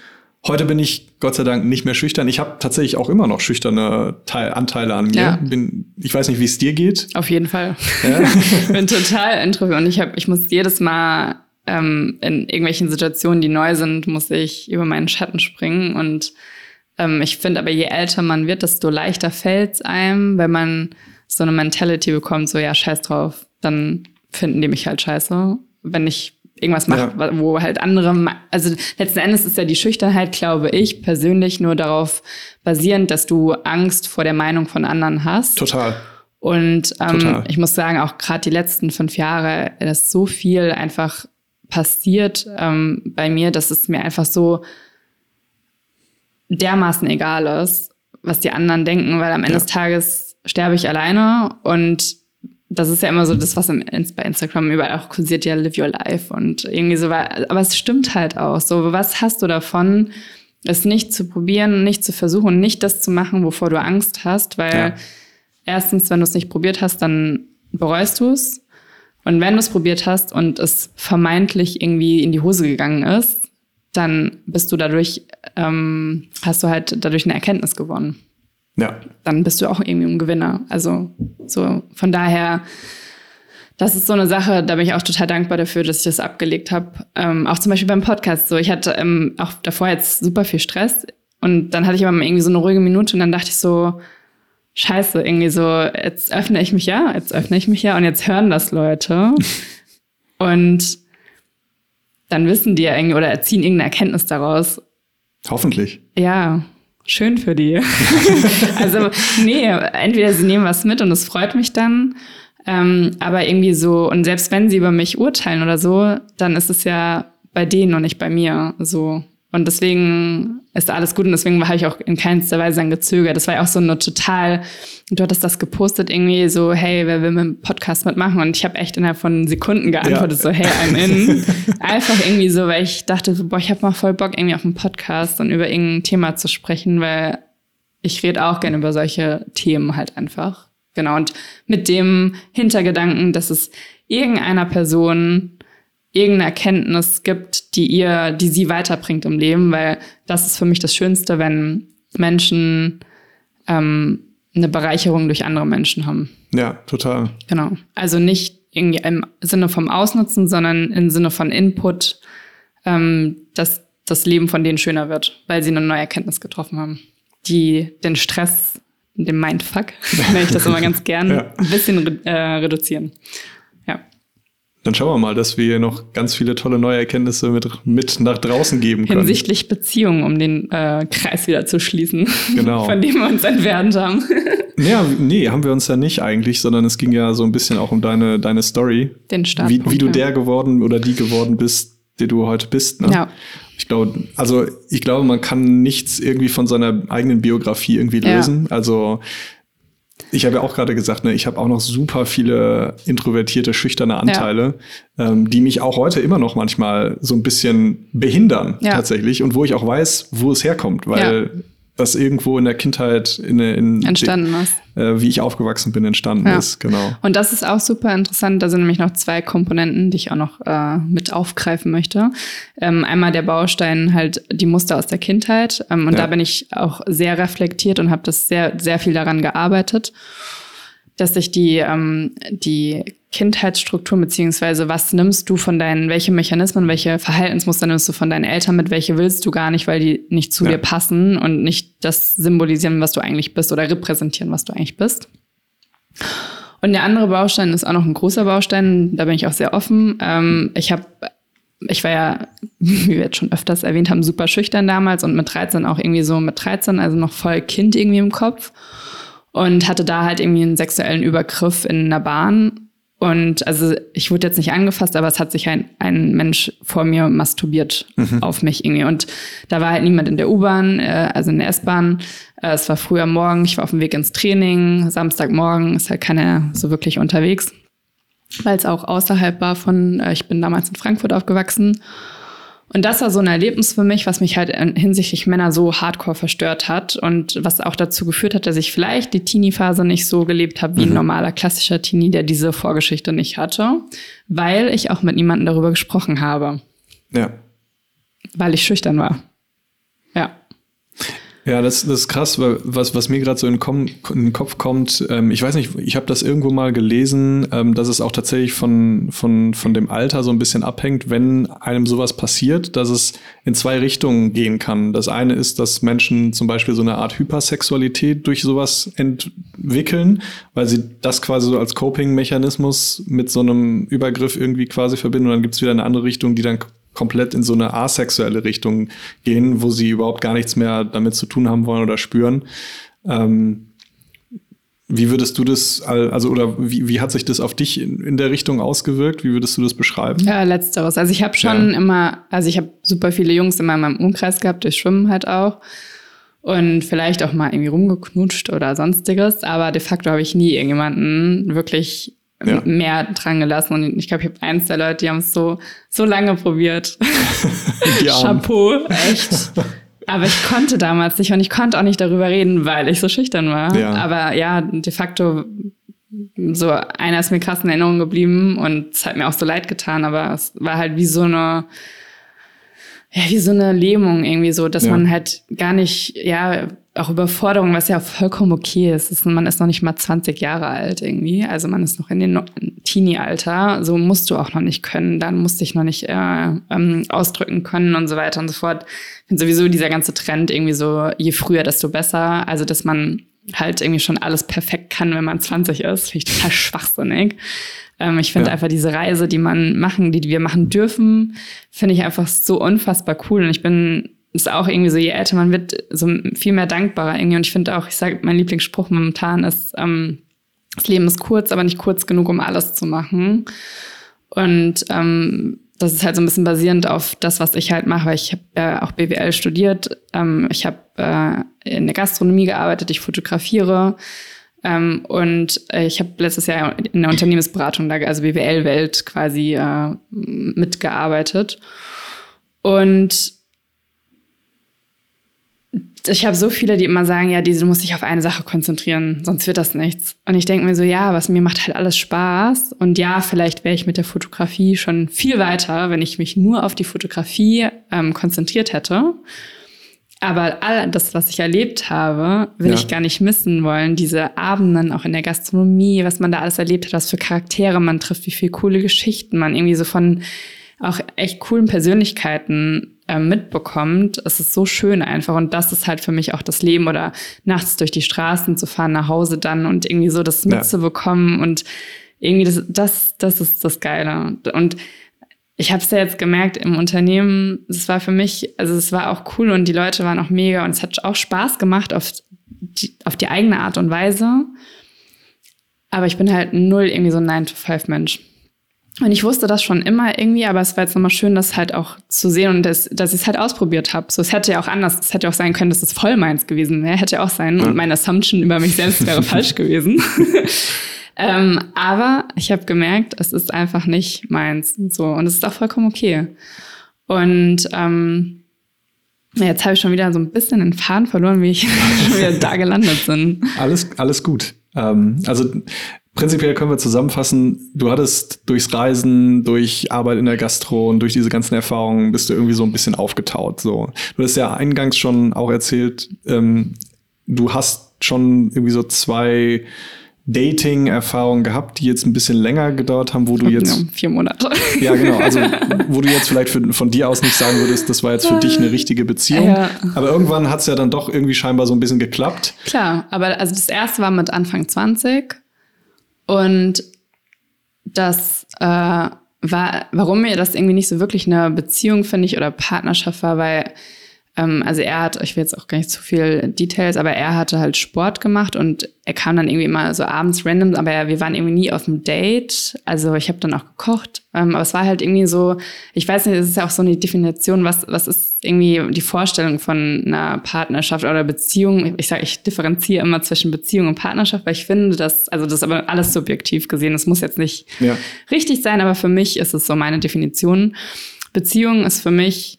heute bin ich Gott sei Dank nicht mehr schüchtern. Ich habe tatsächlich auch immer noch schüchterne Teil Anteile an mir. Ja. Bin, ich weiß nicht, wie es dir geht. Auf jeden Fall. Ja? ich bin total introvertiert und ich, hab, ich muss jedes Mal ähm, in irgendwelchen Situationen, die neu sind, muss ich über meinen Schatten springen. Und ähm, ich finde aber, je älter man wird, desto leichter fällt es einem, wenn man so eine Mentality bekommt, so ja, scheiß drauf dann finden die mich halt scheiße. Wenn ich irgendwas mache, ja. wo halt andere, also letzten Endes ist ja die Schüchternheit, glaube ich, persönlich nur darauf basierend, dass du Angst vor der Meinung von anderen hast. Total. Und ähm, Total. ich muss sagen, auch gerade die letzten fünf Jahre, dass so viel einfach passiert ähm, bei mir, dass es mir einfach so dermaßen egal ist, was die anderen denken, weil am Ende ja. des Tages sterbe ich alleine und das ist ja immer so das, was im, bei Instagram überall auch kursiert, ja, live your life und irgendwie so. Aber es stimmt halt auch. So, was hast du davon, es nicht zu probieren, nicht zu versuchen, nicht das zu machen, wovor du Angst hast? Weil ja. erstens, wenn du es nicht probiert hast, dann bereust du es. Und wenn du es probiert hast und es vermeintlich irgendwie in die Hose gegangen ist, dann bist du dadurch, ähm, hast du halt dadurch eine Erkenntnis gewonnen ja. dann bist du auch irgendwie ein Gewinner. Also so von daher, das ist so eine Sache, da bin ich auch total dankbar dafür, dass ich das abgelegt habe. Ähm, auch zum Beispiel beim Podcast. So, ich hatte ähm, auch davor jetzt super viel Stress und dann hatte ich aber mal irgendwie so eine ruhige Minute und dann dachte ich so, Scheiße, irgendwie so, jetzt öffne ich mich ja, jetzt öffne ich mich ja und jetzt hören das Leute. und dann wissen die ja irgendwie oder erziehen irgendeine Erkenntnis daraus. Hoffentlich. Ja, schön für die. also, nee, entweder sie nehmen was mit und es freut mich dann. Ähm, aber irgendwie so, und selbst wenn sie über mich urteilen oder so, dann ist es ja bei denen und nicht bei mir so. Und deswegen ist alles gut und deswegen habe ich auch in keinster Weise dann gezögert. Das war ja auch so eine total, du hattest das gepostet irgendwie so, hey, wer will mit dem Podcast mitmachen? Und ich habe echt innerhalb von Sekunden geantwortet, ja. so, hey, I'm in. Einfach irgendwie so, weil ich dachte, so, boah, ich habe mal voll Bock irgendwie auf einen Podcast und über irgendein Thema zu sprechen, weil ich rede auch gerne über solche Themen halt einfach. Genau. Und mit dem Hintergedanken, dass es irgendeiner Person irgendeine Erkenntnis gibt, die ihr, die sie weiterbringt im Leben, weil das ist für mich das Schönste, wenn Menschen ähm, eine Bereicherung durch andere Menschen haben. Ja, total. Genau. Also nicht irgendwie im Sinne vom Ausnutzen, sondern im Sinne von Input, ähm, dass das Leben von denen schöner wird, weil sie eine neue Erkenntnis getroffen haben, die den Stress, den Mindfuck, nenne ich das immer ganz gern, ja. ein bisschen äh, reduzieren. Dann schauen wir mal, dass wir noch ganz viele tolle neue Erkenntnisse mit, mit nach draußen geben können. Hinsichtlich Beziehungen, um den äh, Kreis wieder zu schließen, genau. von dem wir uns entfernt haben. Ja, nee, haben wir uns ja nicht eigentlich, sondern es ging ja so ein bisschen auch um deine, deine Story. Den Start. Wie, wie du der geworden oder die geworden bist, der du heute bist. Ne? Ja. Ich glaube, also ich glaube, man kann nichts irgendwie von seiner eigenen Biografie irgendwie lösen. Ja. Also ich habe ja auch gerade gesagt, ne, ich habe auch noch super viele introvertierte, schüchterne Anteile, ja. ähm, die mich auch heute immer noch manchmal so ein bisschen behindern ja. tatsächlich und wo ich auch weiß, wo es herkommt, weil das irgendwo in der Kindheit in, in entstanden ist. Äh, wie ich aufgewachsen bin, entstanden ja. ist, genau. Und das ist auch super interessant. Da sind nämlich noch zwei Komponenten, die ich auch noch äh, mit aufgreifen möchte. Ähm, einmal der Baustein halt die Muster aus der Kindheit. Ähm, und ja. da bin ich auch sehr reflektiert und habe das sehr, sehr viel daran gearbeitet dass sich die, ähm, die Kindheitsstruktur beziehungsweise was nimmst du von deinen, welche Mechanismen, welche Verhaltensmuster nimmst du von deinen Eltern mit, welche willst du gar nicht, weil die nicht zu ja. dir passen und nicht das symbolisieren, was du eigentlich bist oder repräsentieren, was du eigentlich bist. Und der andere Baustein ist auch noch ein großer Baustein, da bin ich auch sehr offen. Ähm, ich habe ich war ja, wie wir jetzt schon öfters erwähnt haben, super schüchtern damals und mit 13 auch irgendwie so mit 13, also noch voll Kind irgendwie im Kopf und hatte da halt irgendwie einen sexuellen Übergriff in einer Bahn. Und also ich wurde jetzt nicht angefasst, aber es hat sich ein, ein Mensch vor mir masturbiert mhm. auf mich irgendwie. Und da war halt niemand in der U-Bahn, äh, also in der S-Bahn. Äh, es war früher Morgen, ich war auf dem Weg ins Training. Samstagmorgen ist halt keiner so wirklich unterwegs, weil es auch außerhalb war von, äh, ich bin damals in Frankfurt aufgewachsen. Und das war so ein Erlebnis für mich, was mich halt hinsichtlich Männer so hardcore verstört hat und was auch dazu geführt hat, dass ich vielleicht die Teenie-Phase nicht so gelebt habe wie mhm. ein normaler klassischer Teenie, der diese Vorgeschichte nicht hatte, weil ich auch mit niemandem darüber gesprochen habe. Ja. Weil ich schüchtern war. Ja. Das, das ist krass, weil was, was mir gerade so in, in, den Kopf kommt, ähm, ich weiß nicht, ich habe das irgendwo mal gelesen, ähm, dass es auch tatsächlich von, von, von dem Alter so ein bisschen abhängt, wenn einem sowas passiert, dass es in zwei Richtungen gehen kann. Das eine ist, dass Menschen zum Beispiel so eine Art Hypersexualität durch sowas entwickeln, weil sie das quasi so als Coping-Mechanismus mit so einem Übergriff irgendwie quasi verbinden und dann gibt es wieder eine andere Richtung, die dann komplett in so eine asexuelle Richtung gehen, wo sie überhaupt gar nichts mehr damit zu tun haben wollen oder spüren. Ähm, wie würdest du das, also oder wie, wie hat sich das auf dich in, in, der Richtung ausgewirkt? Wie würdest du das beschreiben? Ja, letzteres. Also ich habe schon ja. immer, also ich habe super viele Jungs immer in meinem Umkreis gehabt, durch Schwimmen halt auch. Und vielleicht auch mal irgendwie rumgeknutscht oder sonstiges. Aber de facto habe ich nie irgendjemanden wirklich ja. mehr dran gelassen. Und ich glaube, ich habe eins der Leute, die haben es so, so lange probiert. Chapeau, echt. Aber ich konnte damals nicht und ich konnte auch nicht darüber reden, weil ich so schüchtern war. Ja. Aber ja, de facto, so einer ist mir krass in Erinnerung geblieben und es hat mir auch so leid getan, aber es war halt wie so eine, ja, wie so eine Lähmung irgendwie so, dass ja. man halt gar nicht, ja, auch Überforderung, was ja vollkommen okay ist. ist. Man ist noch nicht mal 20 Jahre alt irgendwie. Also man ist noch in den Teenie-Alter. So musst du auch noch nicht können. Dann musst du dich noch nicht äh, ähm, ausdrücken können und so weiter und so fort. Ich finde sowieso dieser ganze Trend irgendwie so, je früher, desto besser. Also, dass man halt irgendwie schon alles perfekt kann, wenn man 20 ist. Finde ich total schwachsinnig. Ähm, ich finde ja. einfach diese Reise, die man machen, die wir machen dürfen, finde ich einfach so unfassbar cool. Und ich bin ist auch irgendwie so, je älter man wird, so viel mehr dankbarer irgendwie. Und ich finde auch, ich sage, mein Lieblingsspruch momentan ist, ähm, das Leben ist kurz, aber nicht kurz genug, um alles zu machen. Und ähm, das ist halt so ein bisschen basierend auf das, was ich halt mache, weil ich habe äh, auch BWL studiert. Ähm, ich habe äh, in der Gastronomie gearbeitet, ich fotografiere. Ähm, und äh, ich habe letztes Jahr in der Unternehmensberatung, also BWL-Welt quasi äh, mitgearbeitet. Und ich habe so viele, die immer sagen, ja, diese muss sich auf eine Sache konzentrieren, sonst wird das nichts. Und ich denke mir so, ja, was mir macht halt alles Spaß. Und ja, vielleicht wäre ich mit der Fotografie schon viel weiter, wenn ich mich nur auf die Fotografie ähm, konzentriert hätte. Aber all das, was ich erlebt habe, will ja. ich gar nicht missen wollen. Diese Abenden auch in der Gastronomie, was man da alles erlebt hat, was für Charaktere man trifft, wie viele coole Geschichten man irgendwie so von auch echt coolen Persönlichkeiten äh, mitbekommt. Es ist so schön einfach. Und das ist halt für mich auch das Leben oder nachts durch die Straßen zu fahren, nach Hause dann und irgendwie so das mitzubekommen. Ja. Und irgendwie das, das, das ist das Geile. Und ich habe es ja jetzt gemerkt im Unternehmen, es war für mich, also es war auch cool und die Leute waren auch mega und es hat auch Spaß gemacht auf die, auf die eigene Art und Weise. Aber ich bin halt null irgendwie so ein 9-to-5-Mensch. Und ich wusste das schon immer irgendwie, aber es war jetzt nochmal schön, das halt auch zu sehen und das, dass ich es halt ausprobiert habe. So, es hätte ja auch anders, es hätte auch sein können, dass es voll meins gewesen wäre, hätte ja auch sein. Und meine Assumption über mich selbst wäre falsch gewesen. Ähm, aber ich habe gemerkt, es ist einfach nicht meins. So, und es ist auch vollkommen okay. Und ähm, jetzt habe ich schon wieder so ein bisschen den Faden verloren, wie ich schon wieder da gelandet bin. Alles, alles gut. Ähm, also prinzipiell können wir zusammenfassen, du hattest durchs Reisen, durch Arbeit in der Gastro und durch diese ganzen Erfahrungen bist du irgendwie so ein bisschen aufgetaut. So. Du hast ja eingangs schon auch erzählt, ähm, du hast schon irgendwie so zwei Dating-Erfahrungen gehabt, die jetzt ein bisschen länger gedauert haben, wo du jetzt. Genau, vier Monate. Ja, genau. Also, wo du jetzt vielleicht für, von dir aus nicht sagen würdest, das war jetzt für dich eine richtige Beziehung. Ja. Aber irgendwann hat es ja dann doch irgendwie scheinbar so ein bisschen geklappt. Klar, aber also das erste war mit Anfang 20 und das äh, war, warum mir das irgendwie nicht so wirklich eine Beziehung, finde ich, oder Partnerschaft war, weil ähm, also er hat, ich will jetzt auch gar nicht zu viel Details, aber er hatte halt Sport gemacht und er kam dann irgendwie immer so abends random, aber er, wir waren irgendwie nie auf dem Date. Also ich habe dann auch gekocht, ähm, aber es war halt irgendwie so, ich weiß nicht, es ist ja auch so eine Definition, was, was ist irgendwie die Vorstellung von einer Partnerschaft oder Beziehung. Ich sage, ich differenziere immer zwischen Beziehung und Partnerschaft, weil ich finde, dass, also das ist aber alles subjektiv gesehen, es muss jetzt nicht ja. richtig sein, aber für mich ist es so meine Definition. Beziehung ist für mich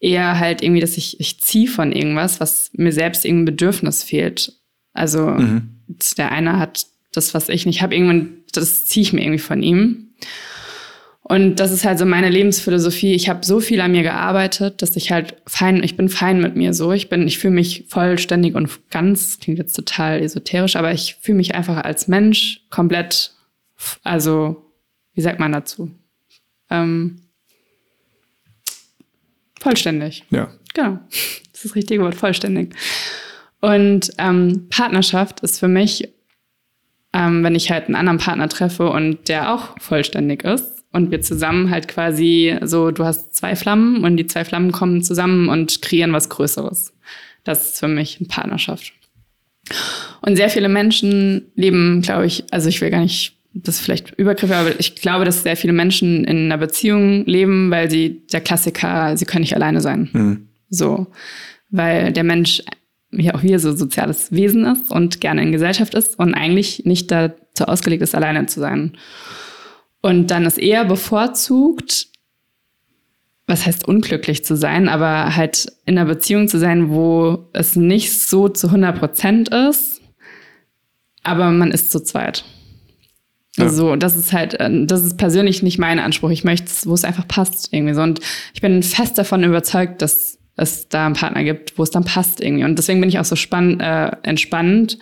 eher halt irgendwie, dass ich, ich ziehe von irgendwas, was mir selbst irgendein Bedürfnis fehlt. Also mhm. der eine hat das, was ich nicht habe, irgendwann, das ziehe ich mir irgendwie von ihm. Und das ist halt so meine Lebensphilosophie. Ich habe so viel an mir gearbeitet, dass ich halt fein, ich bin fein mit mir so. Ich bin, ich fühle mich vollständig und ganz, klingt jetzt total esoterisch, aber ich fühle mich einfach als Mensch komplett, also, wie sagt man dazu? Ähm, Vollständig. Ja. Genau. Das ist das richtige Wort, vollständig. Und ähm, Partnerschaft ist für mich, ähm, wenn ich halt einen anderen Partner treffe und der auch vollständig ist und wir zusammen halt quasi so, du hast zwei Flammen und die zwei Flammen kommen zusammen und kreieren was Größeres. Das ist für mich eine Partnerschaft. Und sehr viele Menschen leben, glaube ich, also ich will gar nicht das ist vielleicht Übergriffe, aber ich glaube, dass sehr viele Menschen in einer Beziehung leben, weil sie der Klassiker, sie können nicht alleine sein. Mhm. So, weil der Mensch wie auch wir so soziales Wesen ist und gerne in Gesellschaft ist und eigentlich nicht dazu ausgelegt ist, alleine zu sein. Und dann ist eher bevorzugt, was heißt unglücklich zu sein, aber halt in einer Beziehung zu sein, wo es nicht so zu 100 Prozent ist, aber man ist zu zweit. Ja. So, das ist halt, äh, das ist persönlich nicht mein Anspruch. Ich möchte es, wo es einfach passt irgendwie so. Und ich bin fest davon überzeugt, dass es da einen Partner gibt, wo es dann passt irgendwie. Und deswegen bin ich auch so spann, äh, entspannt.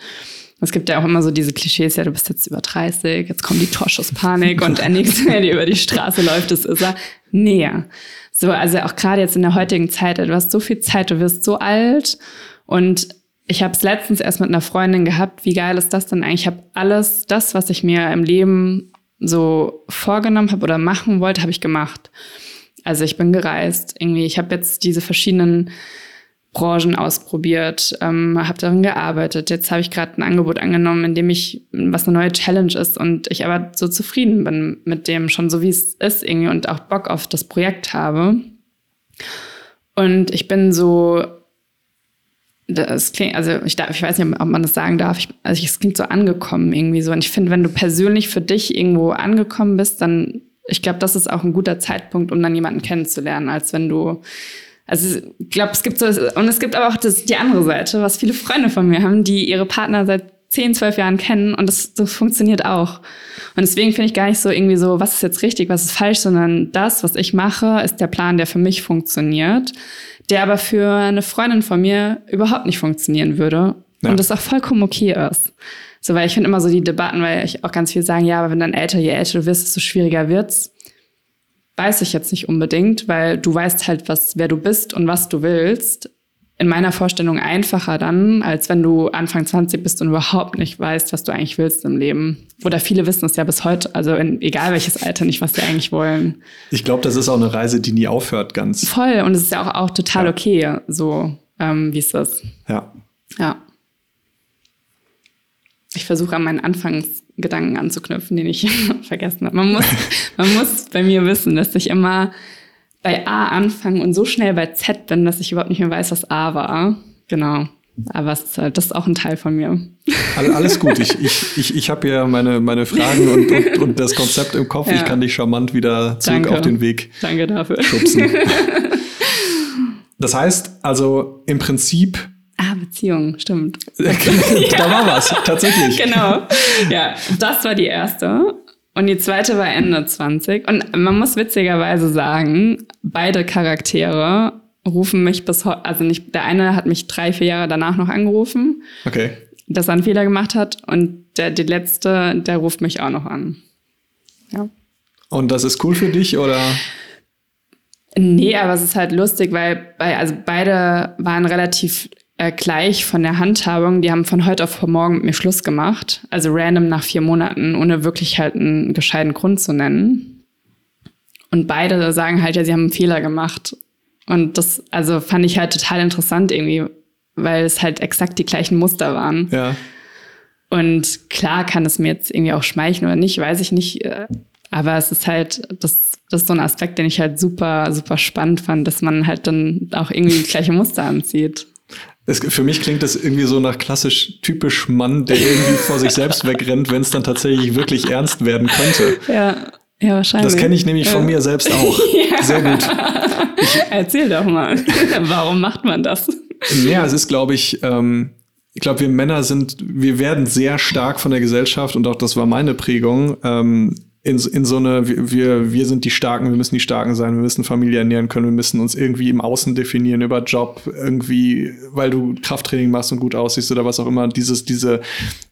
Es gibt ja auch immer so diese Klischees, ja, du bist jetzt über 30, jetzt kommt die Torschusspanik und der Nächste, der dir über die Straße läuft, das ist er. Nee. So, also auch gerade jetzt in der heutigen Zeit, du hast so viel Zeit, du wirst so alt und ich habe es letztens erst mit einer Freundin gehabt. Wie geil ist das denn eigentlich? Ich habe alles, das, was ich mir im Leben so vorgenommen habe oder machen wollte, habe ich gemacht. Also ich bin gereist. Irgendwie, ich habe jetzt diese verschiedenen Branchen ausprobiert, ähm, habe darin gearbeitet. Jetzt habe ich gerade ein Angebot angenommen, in dem ich, was eine neue Challenge ist und ich aber so zufrieden bin mit dem schon so, wie es ist irgendwie und auch Bock auf das Projekt habe. Und ich bin so, das klingt, also ich, darf, ich weiß nicht, ob man das sagen darf, ich, also es klingt so angekommen irgendwie so. Und ich finde, wenn du persönlich für dich irgendwo angekommen bist, dann, ich glaube, das ist auch ein guter Zeitpunkt, um dann jemanden kennenzulernen, als wenn du also ich glaube, es gibt so, und es gibt aber auch das, die andere Seite, was viele Freunde von mir haben, die ihre Partner seit 10, 12 Jahren kennen und das, das funktioniert auch. Und deswegen finde ich gar nicht so irgendwie so, was ist jetzt richtig, was ist falsch, sondern das, was ich mache, ist der Plan, der für mich funktioniert, der aber für eine Freundin von mir überhaupt nicht funktionieren würde. Ja. Und das auch vollkommen okay ist. So, weil ich finde immer so die Debatten, weil ich auch ganz viel sagen, ja, aber wenn dann älter, je älter du wirst, desto schwieriger wird's weiß ich jetzt nicht unbedingt, weil du weißt halt, was, wer du bist und was du willst. In meiner Vorstellung einfacher dann, als wenn du Anfang 20 bist und überhaupt nicht weißt, was du eigentlich willst im Leben. Oder viele wissen es ja bis heute, also in, egal welches Alter, nicht, was sie eigentlich wollen. Ich glaube, das ist auch eine Reise, die nie aufhört, ganz. Voll, und es ist ja auch, auch total ja. okay, so ähm, wie es ist. Ja. Ja. Ich versuche an meinen Anfangsgedanken anzuknüpfen, den ich vergessen habe. Man muss, man muss bei mir wissen, dass ich immer bei A anfange und so schnell bei Z bin, dass ich überhaupt nicht mehr weiß, was A war. Genau. Aber ist halt, das ist auch ein Teil von mir. Alles gut. Ich, ich, ich, ich habe ja meine, meine Fragen und, und, und das Konzept im Kopf. Ja. Ich kann dich charmant wieder zurück Danke. auf den Weg Danke dafür. schubsen. Das heißt also im Prinzip Ah, Beziehung, stimmt. da war was, tatsächlich. Genau. Ja, das war die erste. Und die zweite war Ende 20. Und man muss witzigerweise sagen, beide Charaktere rufen mich bis heute, also nicht, der eine hat mich drei, vier Jahre danach noch angerufen. Okay. Dass er einen Fehler gemacht hat. Und der, die letzte, der ruft mich auch noch an. Ja. Und das ist cool für dich, oder? Nee, aber es ist halt lustig, weil bei, also beide waren relativ äh, gleich von der Handhabung, die haben von heute auf morgen mit mir Schluss gemacht. Also random nach vier Monaten, ohne wirklich halt einen gescheiten Grund zu nennen. Und beide sagen halt, ja, sie haben einen Fehler gemacht. Und das, also fand ich halt total interessant irgendwie, weil es halt exakt die gleichen Muster waren. Ja. Und klar kann es mir jetzt irgendwie auch schmeicheln oder nicht, weiß ich nicht. Aber es ist halt, das, das ist so ein Aspekt, den ich halt super, super spannend fand, dass man halt dann auch irgendwie gleiche Muster anzieht. Es, für mich klingt das irgendwie so nach klassisch typisch Mann, der irgendwie vor sich selbst wegrennt, wenn es dann tatsächlich wirklich ernst werden könnte. Ja, ja wahrscheinlich. Das kenne ich nämlich ja. von mir selbst auch. ja. Sehr gut. Ich, Erzähl doch mal, warum macht man das? Ja, es ist, glaube ich, ähm, ich glaube, wir Männer sind, wir werden sehr stark von der Gesellschaft und auch das war meine Prägung, ähm, in, in so eine, wir, wir sind die Starken, wir müssen die Starken sein, wir müssen Familie ernähren können, wir müssen uns irgendwie im Außen definieren über Job, irgendwie, weil du Krafttraining machst und gut aussiehst oder was auch immer. Dieses, diese,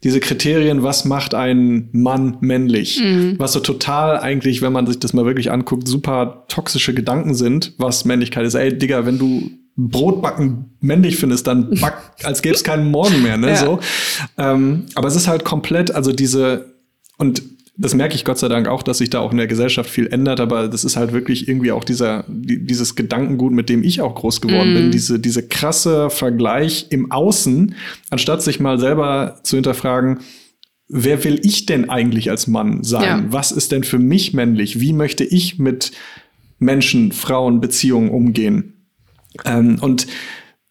diese Kriterien, was macht ein Mann männlich? Mhm. Was so total eigentlich, wenn man sich das mal wirklich anguckt, super toxische Gedanken sind, was Männlichkeit ist. Ey, Digga, wenn du Brotbacken männlich findest, dann back, als gäbe es keinen Morgen mehr, ne? Ja. So. Ähm, aber es ist halt komplett, also diese, und das merke ich Gott sei Dank auch, dass sich da auch in der Gesellschaft viel ändert, aber das ist halt wirklich irgendwie auch dieser, die, dieses Gedankengut, mit dem ich auch groß geworden mm. bin, diese, diese krasse Vergleich im Außen, anstatt sich mal selber zu hinterfragen, wer will ich denn eigentlich als Mann sein? Ja. Was ist denn für mich männlich? Wie möchte ich mit Menschen, Frauen, Beziehungen umgehen? Ähm, und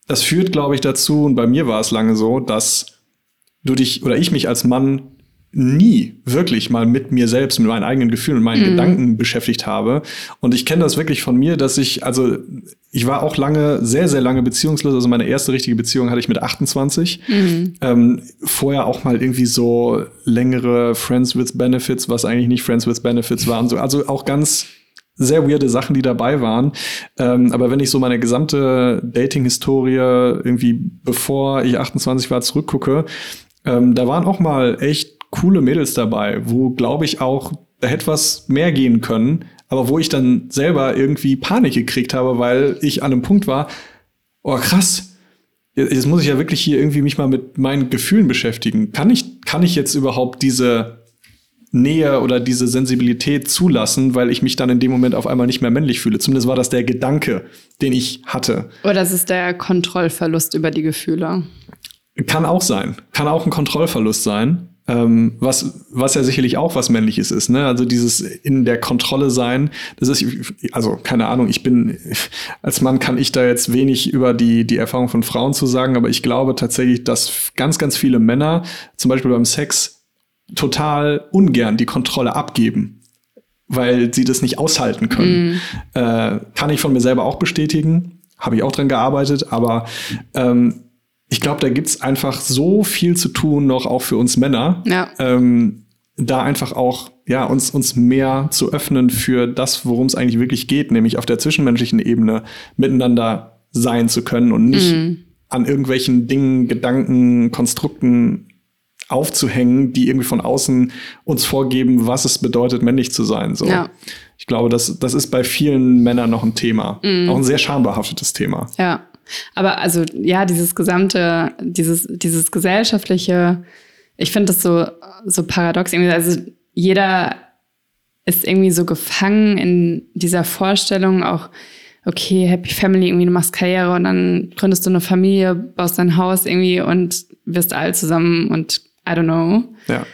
das führt, glaube ich, dazu, und bei mir war es lange so, dass du dich oder ich mich als Mann nie wirklich mal mit mir selbst, mit meinen eigenen Gefühlen und meinen mhm. Gedanken beschäftigt habe. Und ich kenne das wirklich von mir, dass ich, also ich war auch lange, sehr, sehr lange beziehungslos. Also meine erste richtige Beziehung hatte ich mit 28. Mhm. Ähm, vorher auch mal irgendwie so längere Friends with Benefits, was eigentlich nicht Friends with Benefits waren. So, also auch ganz sehr weirde Sachen, die dabei waren. Ähm, aber wenn ich so meine gesamte Dating-Historie irgendwie bevor ich 28 war zurückgucke, ähm, da waren auch mal echt coole Mädels dabei, wo, glaube ich, auch da hätte was mehr gehen können, aber wo ich dann selber irgendwie Panik gekriegt habe, weil ich an einem Punkt war, oh krass, jetzt muss ich ja wirklich hier irgendwie mich mal mit meinen Gefühlen beschäftigen. Kann ich, kann ich jetzt überhaupt diese Nähe oder diese Sensibilität zulassen, weil ich mich dann in dem Moment auf einmal nicht mehr männlich fühle. Zumindest war das der Gedanke, den ich hatte. Oder es ist der Kontrollverlust über die Gefühle. Kann auch sein. Kann auch ein Kontrollverlust sein. Ähm, was, was ja sicherlich auch was Männliches ist, ne? Also dieses in der Kontrolle sein, das ist, also keine Ahnung, ich bin, als Mann kann ich da jetzt wenig über die, die Erfahrung von Frauen zu sagen, aber ich glaube tatsächlich, dass ganz, ganz viele Männer, zum Beispiel beim Sex, total ungern die Kontrolle abgeben, weil sie das nicht aushalten können. Mm. Äh, kann ich von mir selber auch bestätigen, habe ich auch dran gearbeitet, aber ähm, ich glaube, da gibt's einfach so viel zu tun, noch auch für uns Männer. Ja. Ähm, da einfach auch ja uns uns mehr zu öffnen für das, worum es eigentlich wirklich geht, nämlich auf der zwischenmenschlichen Ebene miteinander sein zu können und nicht mhm. an irgendwelchen Dingen, Gedanken, Konstrukten aufzuhängen, die irgendwie von außen uns vorgeben, was es bedeutet, männlich zu sein. So. Ja. Ich glaube, das, das ist bei vielen Männern noch ein Thema. Mhm. Auch ein sehr schambehaftetes Thema. Ja. Aber also ja, dieses gesamte, dieses, dieses gesellschaftliche, ich finde das so, so paradox. Irgendwie. Also jeder ist irgendwie so gefangen in dieser Vorstellung auch, okay, Happy Family, irgendwie du machst Karriere und dann gründest du eine Familie, baust dein Haus irgendwie und wirst alt zusammen und I don't know. Ja.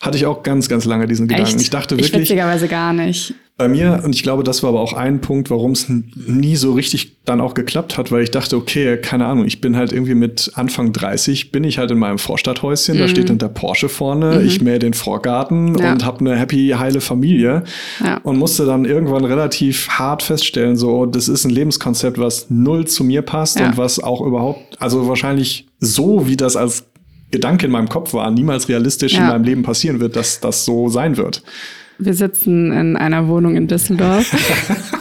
Hatte ich auch ganz, ganz lange diesen Gedanken. Echt? Ich dachte wirklich. Ich witzigerweise gar nicht. Bei mir, und ich glaube, das war aber auch ein Punkt, warum es nie so richtig dann auch geklappt hat, weil ich dachte, okay, keine Ahnung, ich bin halt irgendwie mit Anfang 30, bin ich halt in meinem Vorstadthäuschen, mhm. da steht dann der Porsche vorne, mhm. ich mähe den Vorgarten ja. und habe eine happy, heile Familie ja. und musste dann irgendwann relativ hart feststellen, so, das ist ein Lebenskonzept, was null zu mir passt ja. und was auch überhaupt, also wahrscheinlich so, wie das als Gedanke in meinem Kopf war, niemals realistisch in meinem Leben passieren wird, dass das so sein wird. Wir sitzen in einer Wohnung in Düsseldorf.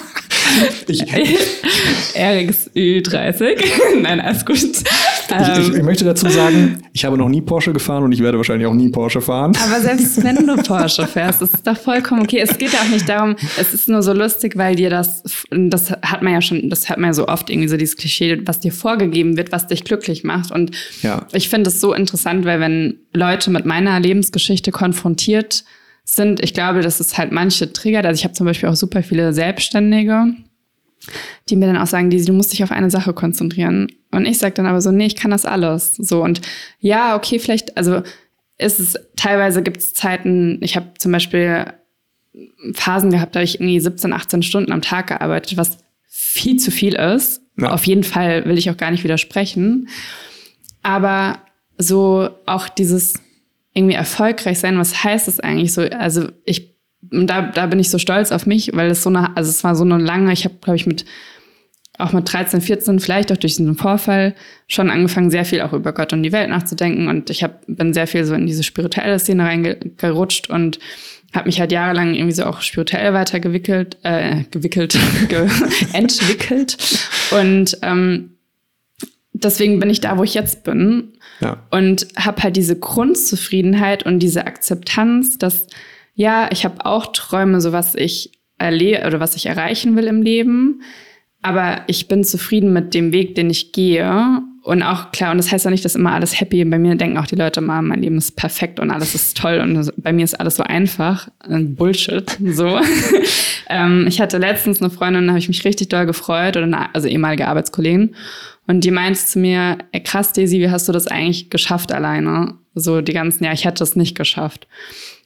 ich, Eriks Ü30. Nein, alles gut. Ich, ich, ich, möchte dazu sagen, ich habe noch nie Porsche gefahren und ich werde wahrscheinlich auch nie Porsche fahren. Aber selbst wenn du Porsche fährst, ist es doch vollkommen okay. Es geht ja auch nicht darum, es ist nur so lustig, weil dir das, das hat man ja schon, das hat man ja so oft irgendwie so dieses Klischee, was dir vorgegeben wird, was dich glücklich macht. Und ja. ich finde es so interessant, weil wenn Leute mit meiner Lebensgeschichte konfrontiert sind, ich glaube, dass es halt manche triggert. Also ich habe zum Beispiel auch super viele Selbstständige, die mir dann auch sagen, die, du musst dich auf eine Sache konzentrieren. Und ich sage dann aber so, nee, ich kann das alles. So und ja, okay, vielleicht, also ist es, teilweise gibt es Zeiten, ich habe zum Beispiel Phasen gehabt, da habe ich irgendwie 17, 18 Stunden am Tag gearbeitet, was viel zu viel ist. Ja. Auf jeden Fall will ich auch gar nicht widersprechen. Aber so auch dieses irgendwie erfolgreich sein, was heißt das eigentlich so? Also ich, da, da bin ich so stolz auf mich, weil es so eine, also es war so eine lange, ich habe, glaube ich, mit auch mit 13, 14, vielleicht auch durch diesen Vorfall schon angefangen, sehr viel auch über Gott und die Welt nachzudenken. Und ich hab, bin sehr viel so in diese spirituelle Szene reingerutscht und habe mich halt jahrelang irgendwie so auch spirituell weitergewickelt, äh, gewickelt, ge entwickelt. Und ähm, deswegen bin ich da, wo ich jetzt bin. Ja. Und habe halt diese Grundzufriedenheit und diese Akzeptanz, dass ja, ich habe auch Träume, so was ich erlebe oder was ich erreichen will im Leben. Aber ich bin zufrieden mit dem Weg, den ich gehe. Und auch klar, und das heißt ja nicht, dass immer alles happy. Bei mir denken auch die Leute immer, mein Leben ist perfekt und alles ist toll und bei mir ist alles so einfach. Bullshit. So. ähm, ich hatte letztens eine Freundin, da habe ich mich richtig doll gefreut, oder eine, also ehemalige Arbeitskollegin. Und die meinte zu mir, ey, krass, Daisy, wie hast du das eigentlich geschafft alleine? So die ganzen Jahre, ich hätte das nicht geschafft.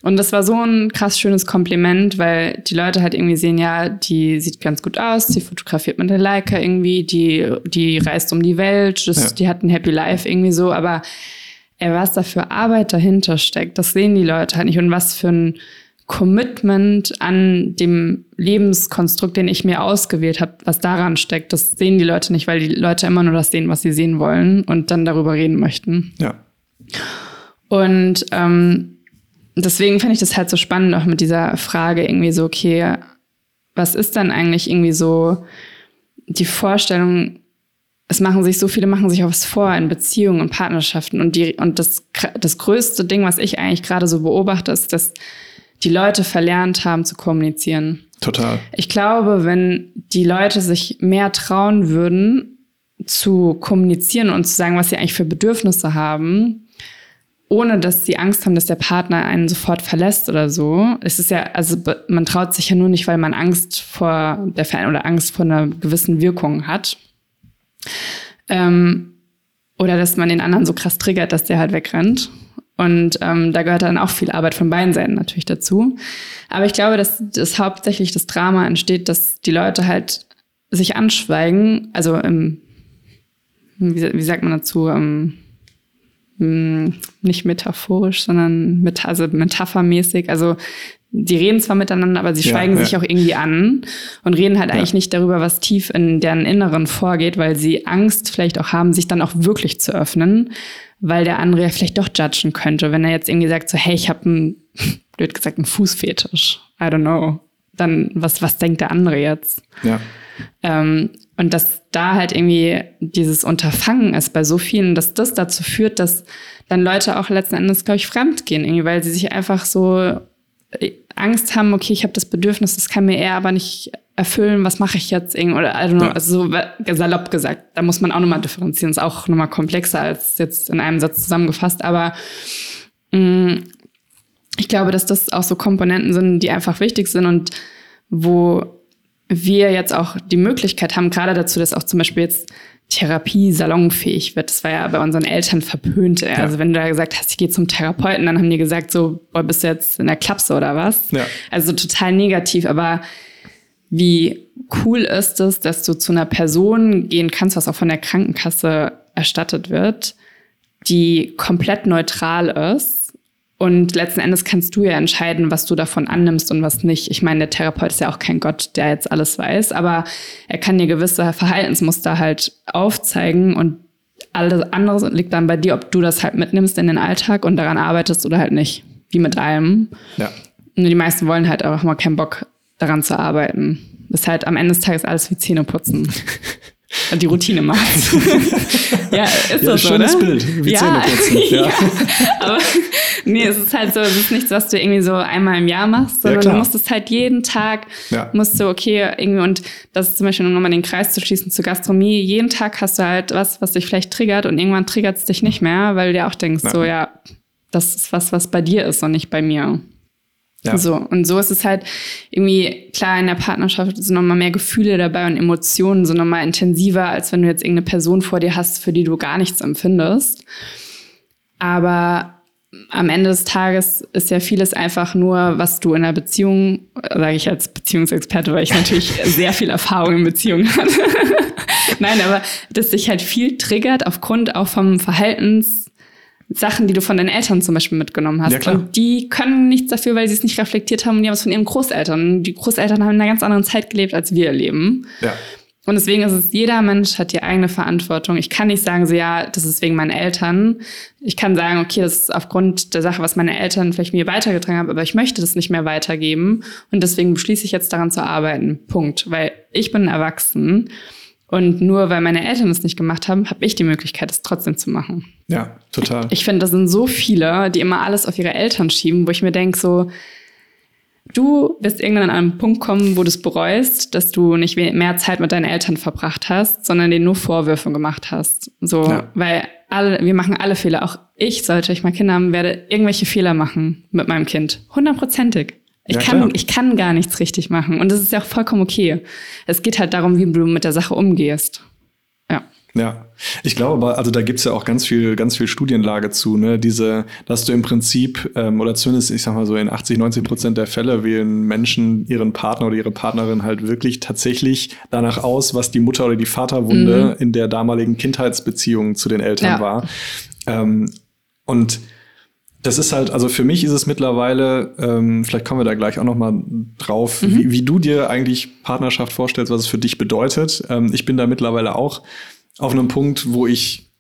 Und das war so ein krass schönes Kompliment, weil die Leute halt irgendwie sehen, ja, die sieht ganz gut aus, die fotografiert mit der Leica irgendwie, die, die reist um die Welt, das, ja. die hat ein Happy Life irgendwie so, aber ey, was da für Arbeit dahinter steckt, das sehen die Leute halt nicht und was für ein Commitment an dem Lebenskonstrukt, den ich mir ausgewählt habe, was daran steckt, das sehen die Leute nicht, weil die Leute immer nur das sehen, was sie sehen wollen und dann darüber reden möchten. Ja. Und ähm, deswegen finde ich das halt so spannend, auch mit dieser Frage irgendwie so, okay, was ist dann eigentlich irgendwie so die Vorstellung, es machen sich so viele machen sich auch was vor in Beziehungen und Partnerschaften und die und das das größte Ding, was ich eigentlich gerade so beobachte, ist, dass die Leute verlernt haben zu kommunizieren. Total. Ich glaube, wenn die Leute sich mehr trauen würden, zu kommunizieren und zu sagen, was sie eigentlich für Bedürfnisse haben, ohne dass sie Angst haben, dass der Partner einen sofort verlässt oder so. Es ist ja, also man traut sich ja nur nicht, weil man Angst vor der Veränderung oder Angst vor einer gewissen Wirkung hat. Ähm, oder dass man den anderen so krass triggert, dass der halt wegrennt. Und ähm, da gehört dann auch viel Arbeit von beiden Seiten natürlich dazu. Aber ich glaube, dass das hauptsächlich das Drama entsteht, dass die Leute halt sich anschweigen, also im, wie, wie sagt man dazu, ähm, hm, nicht metaphorisch, sondern met also metaphermäßig. Also die reden zwar miteinander, aber sie ja, schweigen ja. sich auch irgendwie an und reden halt ja. eigentlich nicht darüber, was tief in deren Inneren vorgeht, weil sie Angst vielleicht auch haben, sich dann auch wirklich zu öffnen, weil der andere ja vielleicht doch judgen könnte, wenn er jetzt irgendwie sagt so, hey, ich habe einen, blöd gesagt, einen Fußfetisch. I don't know. Dann, was, was denkt der andere jetzt? Ja. Ähm, und dass da halt irgendwie dieses Unterfangen ist bei so vielen, dass das dazu führt, dass dann Leute auch letzten Endes, glaube ich, fremd gehen, irgendwie, weil sie sich einfach so Angst haben, okay, ich habe das Bedürfnis, das kann mir er aber nicht erfüllen, was mache ich jetzt irgendwie, oder I don't know, ja. also so salopp gesagt, da muss man auch nochmal differenzieren, ist auch nochmal komplexer als jetzt in einem Satz zusammengefasst, aber mh, mm, ich glaube, dass das auch so Komponenten sind, die einfach wichtig sind und wo wir jetzt auch die Möglichkeit haben, gerade dazu, dass auch zum Beispiel jetzt Therapie salonfähig wird. Das war ja bei unseren Eltern verpönt. Ja. Also wenn du da gesagt hast, ich gehe zum Therapeuten, dann haben die gesagt, so, boah, bist du jetzt in der Klapse oder was? Ja. Also total negativ. Aber wie cool ist es, dass du zu einer Person gehen kannst, was auch von der Krankenkasse erstattet wird, die komplett neutral ist und letzten Endes kannst du ja entscheiden, was du davon annimmst und was nicht. Ich meine, der Therapeut ist ja auch kein Gott, der jetzt alles weiß, aber er kann dir gewisse Verhaltensmuster halt aufzeigen und alles andere liegt dann bei dir, ob du das halt mitnimmst in den Alltag und daran arbeitest oder halt nicht. Wie mit allem. Ja. Und die meisten wollen halt auch mal keinen Bock daran zu arbeiten. Das ist halt am Ende des Tages alles wie Zähne putzen. Und die Routine macht. ja, ist ja, das so, schönes oder? Bild, wie ja, Zähneputzen. Ja. ja. Aber nee, es ist halt so, es ist nichts, was du irgendwie so einmal im Jahr machst, sondern ja, du musst es halt jeden Tag, musst du, okay, irgendwie, und das ist zum Beispiel, um nochmal den Kreis zu schließen zur Gastronomie, jeden Tag hast du halt was, was dich vielleicht triggert und irgendwann triggert es dich nicht mehr, weil du dir auch denkst, so, ja, das ist was, was bei dir ist und nicht bei mir. Ja. So, und so ist es halt irgendwie, klar, in der Partnerschaft sind nochmal mehr Gefühle dabei und Emotionen sind nochmal intensiver, als wenn du jetzt irgendeine Person vor dir hast, für die du gar nichts empfindest. Aber am Ende des Tages ist ja vieles einfach nur, was du in einer Beziehung, sage ich als Beziehungsexperte, weil ich natürlich sehr viel Erfahrung in Beziehungen hatte. Nein, aber dass sich halt viel triggert aufgrund auch vom Verhaltens Sachen, die du von deinen Eltern zum Beispiel mitgenommen hast. Ja, klar. Und die können nichts dafür, weil sie es nicht reflektiert haben und die haben es von ihren Großeltern. Die Großeltern haben in einer ganz anderen Zeit gelebt, als wir leben. Ja. Und deswegen ist es, jeder Mensch hat die eigene Verantwortung. Ich kann nicht sagen, so ja, das ist wegen meinen Eltern. Ich kann sagen, okay, das ist aufgrund der Sache, was meine Eltern vielleicht mir weitergetragen haben, aber ich möchte das nicht mehr weitergeben. Und deswegen beschließe ich jetzt daran zu arbeiten. Punkt. Weil ich bin erwachsen. Und nur weil meine Eltern es nicht gemacht haben, habe ich die Möglichkeit, es trotzdem zu machen. Ja, total. Ich finde, das sind so viele, die immer alles auf ihre Eltern schieben, wo ich mir denke, so, du wirst irgendwann an einen Punkt kommen, wo du es bereust, dass du nicht mehr Zeit mit deinen Eltern verbracht hast, sondern denen nur Vorwürfe gemacht hast. So, ja. weil alle, wir machen alle Fehler. Auch ich, sollte ich mal Kinder haben, werde irgendwelche Fehler machen mit meinem Kind. Hundertprozentig. Ich, ja, kann, ich kann gar nichts richtig machen. Und das ist ja auch vollkommen okay. Es geht halt darum, wie du mit der Sache umgehst. Ja. Ja, ich glaube aber, also da gibt's ja auch ganz viel, ganz viel Studienlage zu, ne? Diese, dass du im Prinzip, ähm, oder zumindest, ich sag mal so, in 80, 90 Prozent der Fälle wählen Menschen ihren Partner oder ihre Partnerin halt wirklich tatsächlich danach aus, was die Mutter oder die Vaterwunde mhm. in der damaligen Kindheitsbeziehung zu den Eltern ja. war. Ähm, und das ist halt, also für mich ist es mittlerweile, ähm, vielleicht kommen wir da gleich auch noch mal drauf, mhm. wie, wie, du dir eigentlich Partnerschaft vorstellst, was es für dich bedeutet. Ähm, ich bin da mittlerweile auch auf einem Punkt, wo ich,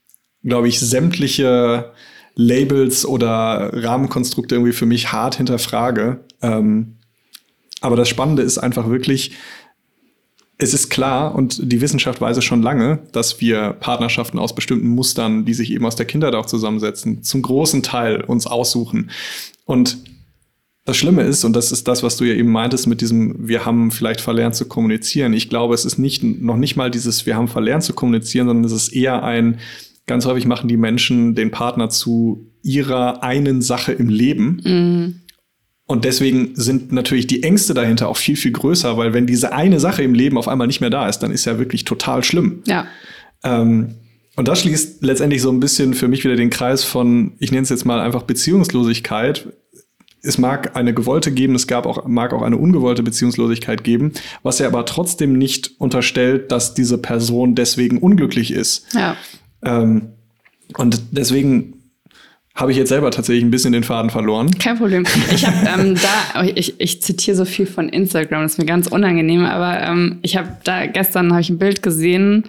glaube ich, sämtliche Labels oder Rahmenkonstrukte irgendwie für mich hart hinterfrage. Ähm, aber das Spannende ist einfach wirklich, es ist klar und die Wissenschaft weiß es schon lange, dass wir Partnerschaften aus bestimmten Mustern, die sich eben aus der Kindheit auch zusammensetzen, zum großen Teil uns aussuchen. Und das Schlimme ist, und das ist das, was du ja eben meintest mit diesem, wir haben vielleicht verlernt zu kommunizieren. Ich glaube, es ist nicht, noch nicht mal dieses, wir haben verlernt zu kommunizieren, sondern es ist eher ein, ganz häufig machen die Menschen den Partner zu ihrer einen Sache im Leben. Mhm. Und deswegen sind natürlich die Ängste dahinter auch viel, viel größer, weil wenn diese eine Sache im Leben auf einmal nicht mehr da ist, dann ist ja wirklich total schlimm. Ja. Ähm, und das schließt letztendlich so ein bisschen für mich wieder den Kreis von, ich nenne es jetzt mal einfach Beziehungslosigkeit. Es mag eine gewollte geben, es gab auch, mag auch eine ungewollte Beziehungslosigkeit geben, was ja aber trotzdem nicht unterstellt, dass diese Person deswegen unglücklich ist. Ja. Ähm, und deswegen habe ich jetzt selber tatsächlich ein bisschen den Faden verloren. Kein Problem. Ich habe ähm, da, ich, ich zitiere so viel von Instagram, das ist mir ganz unangenehm, aber ähm, ich habe da gestern habe ich ein Bild gesehen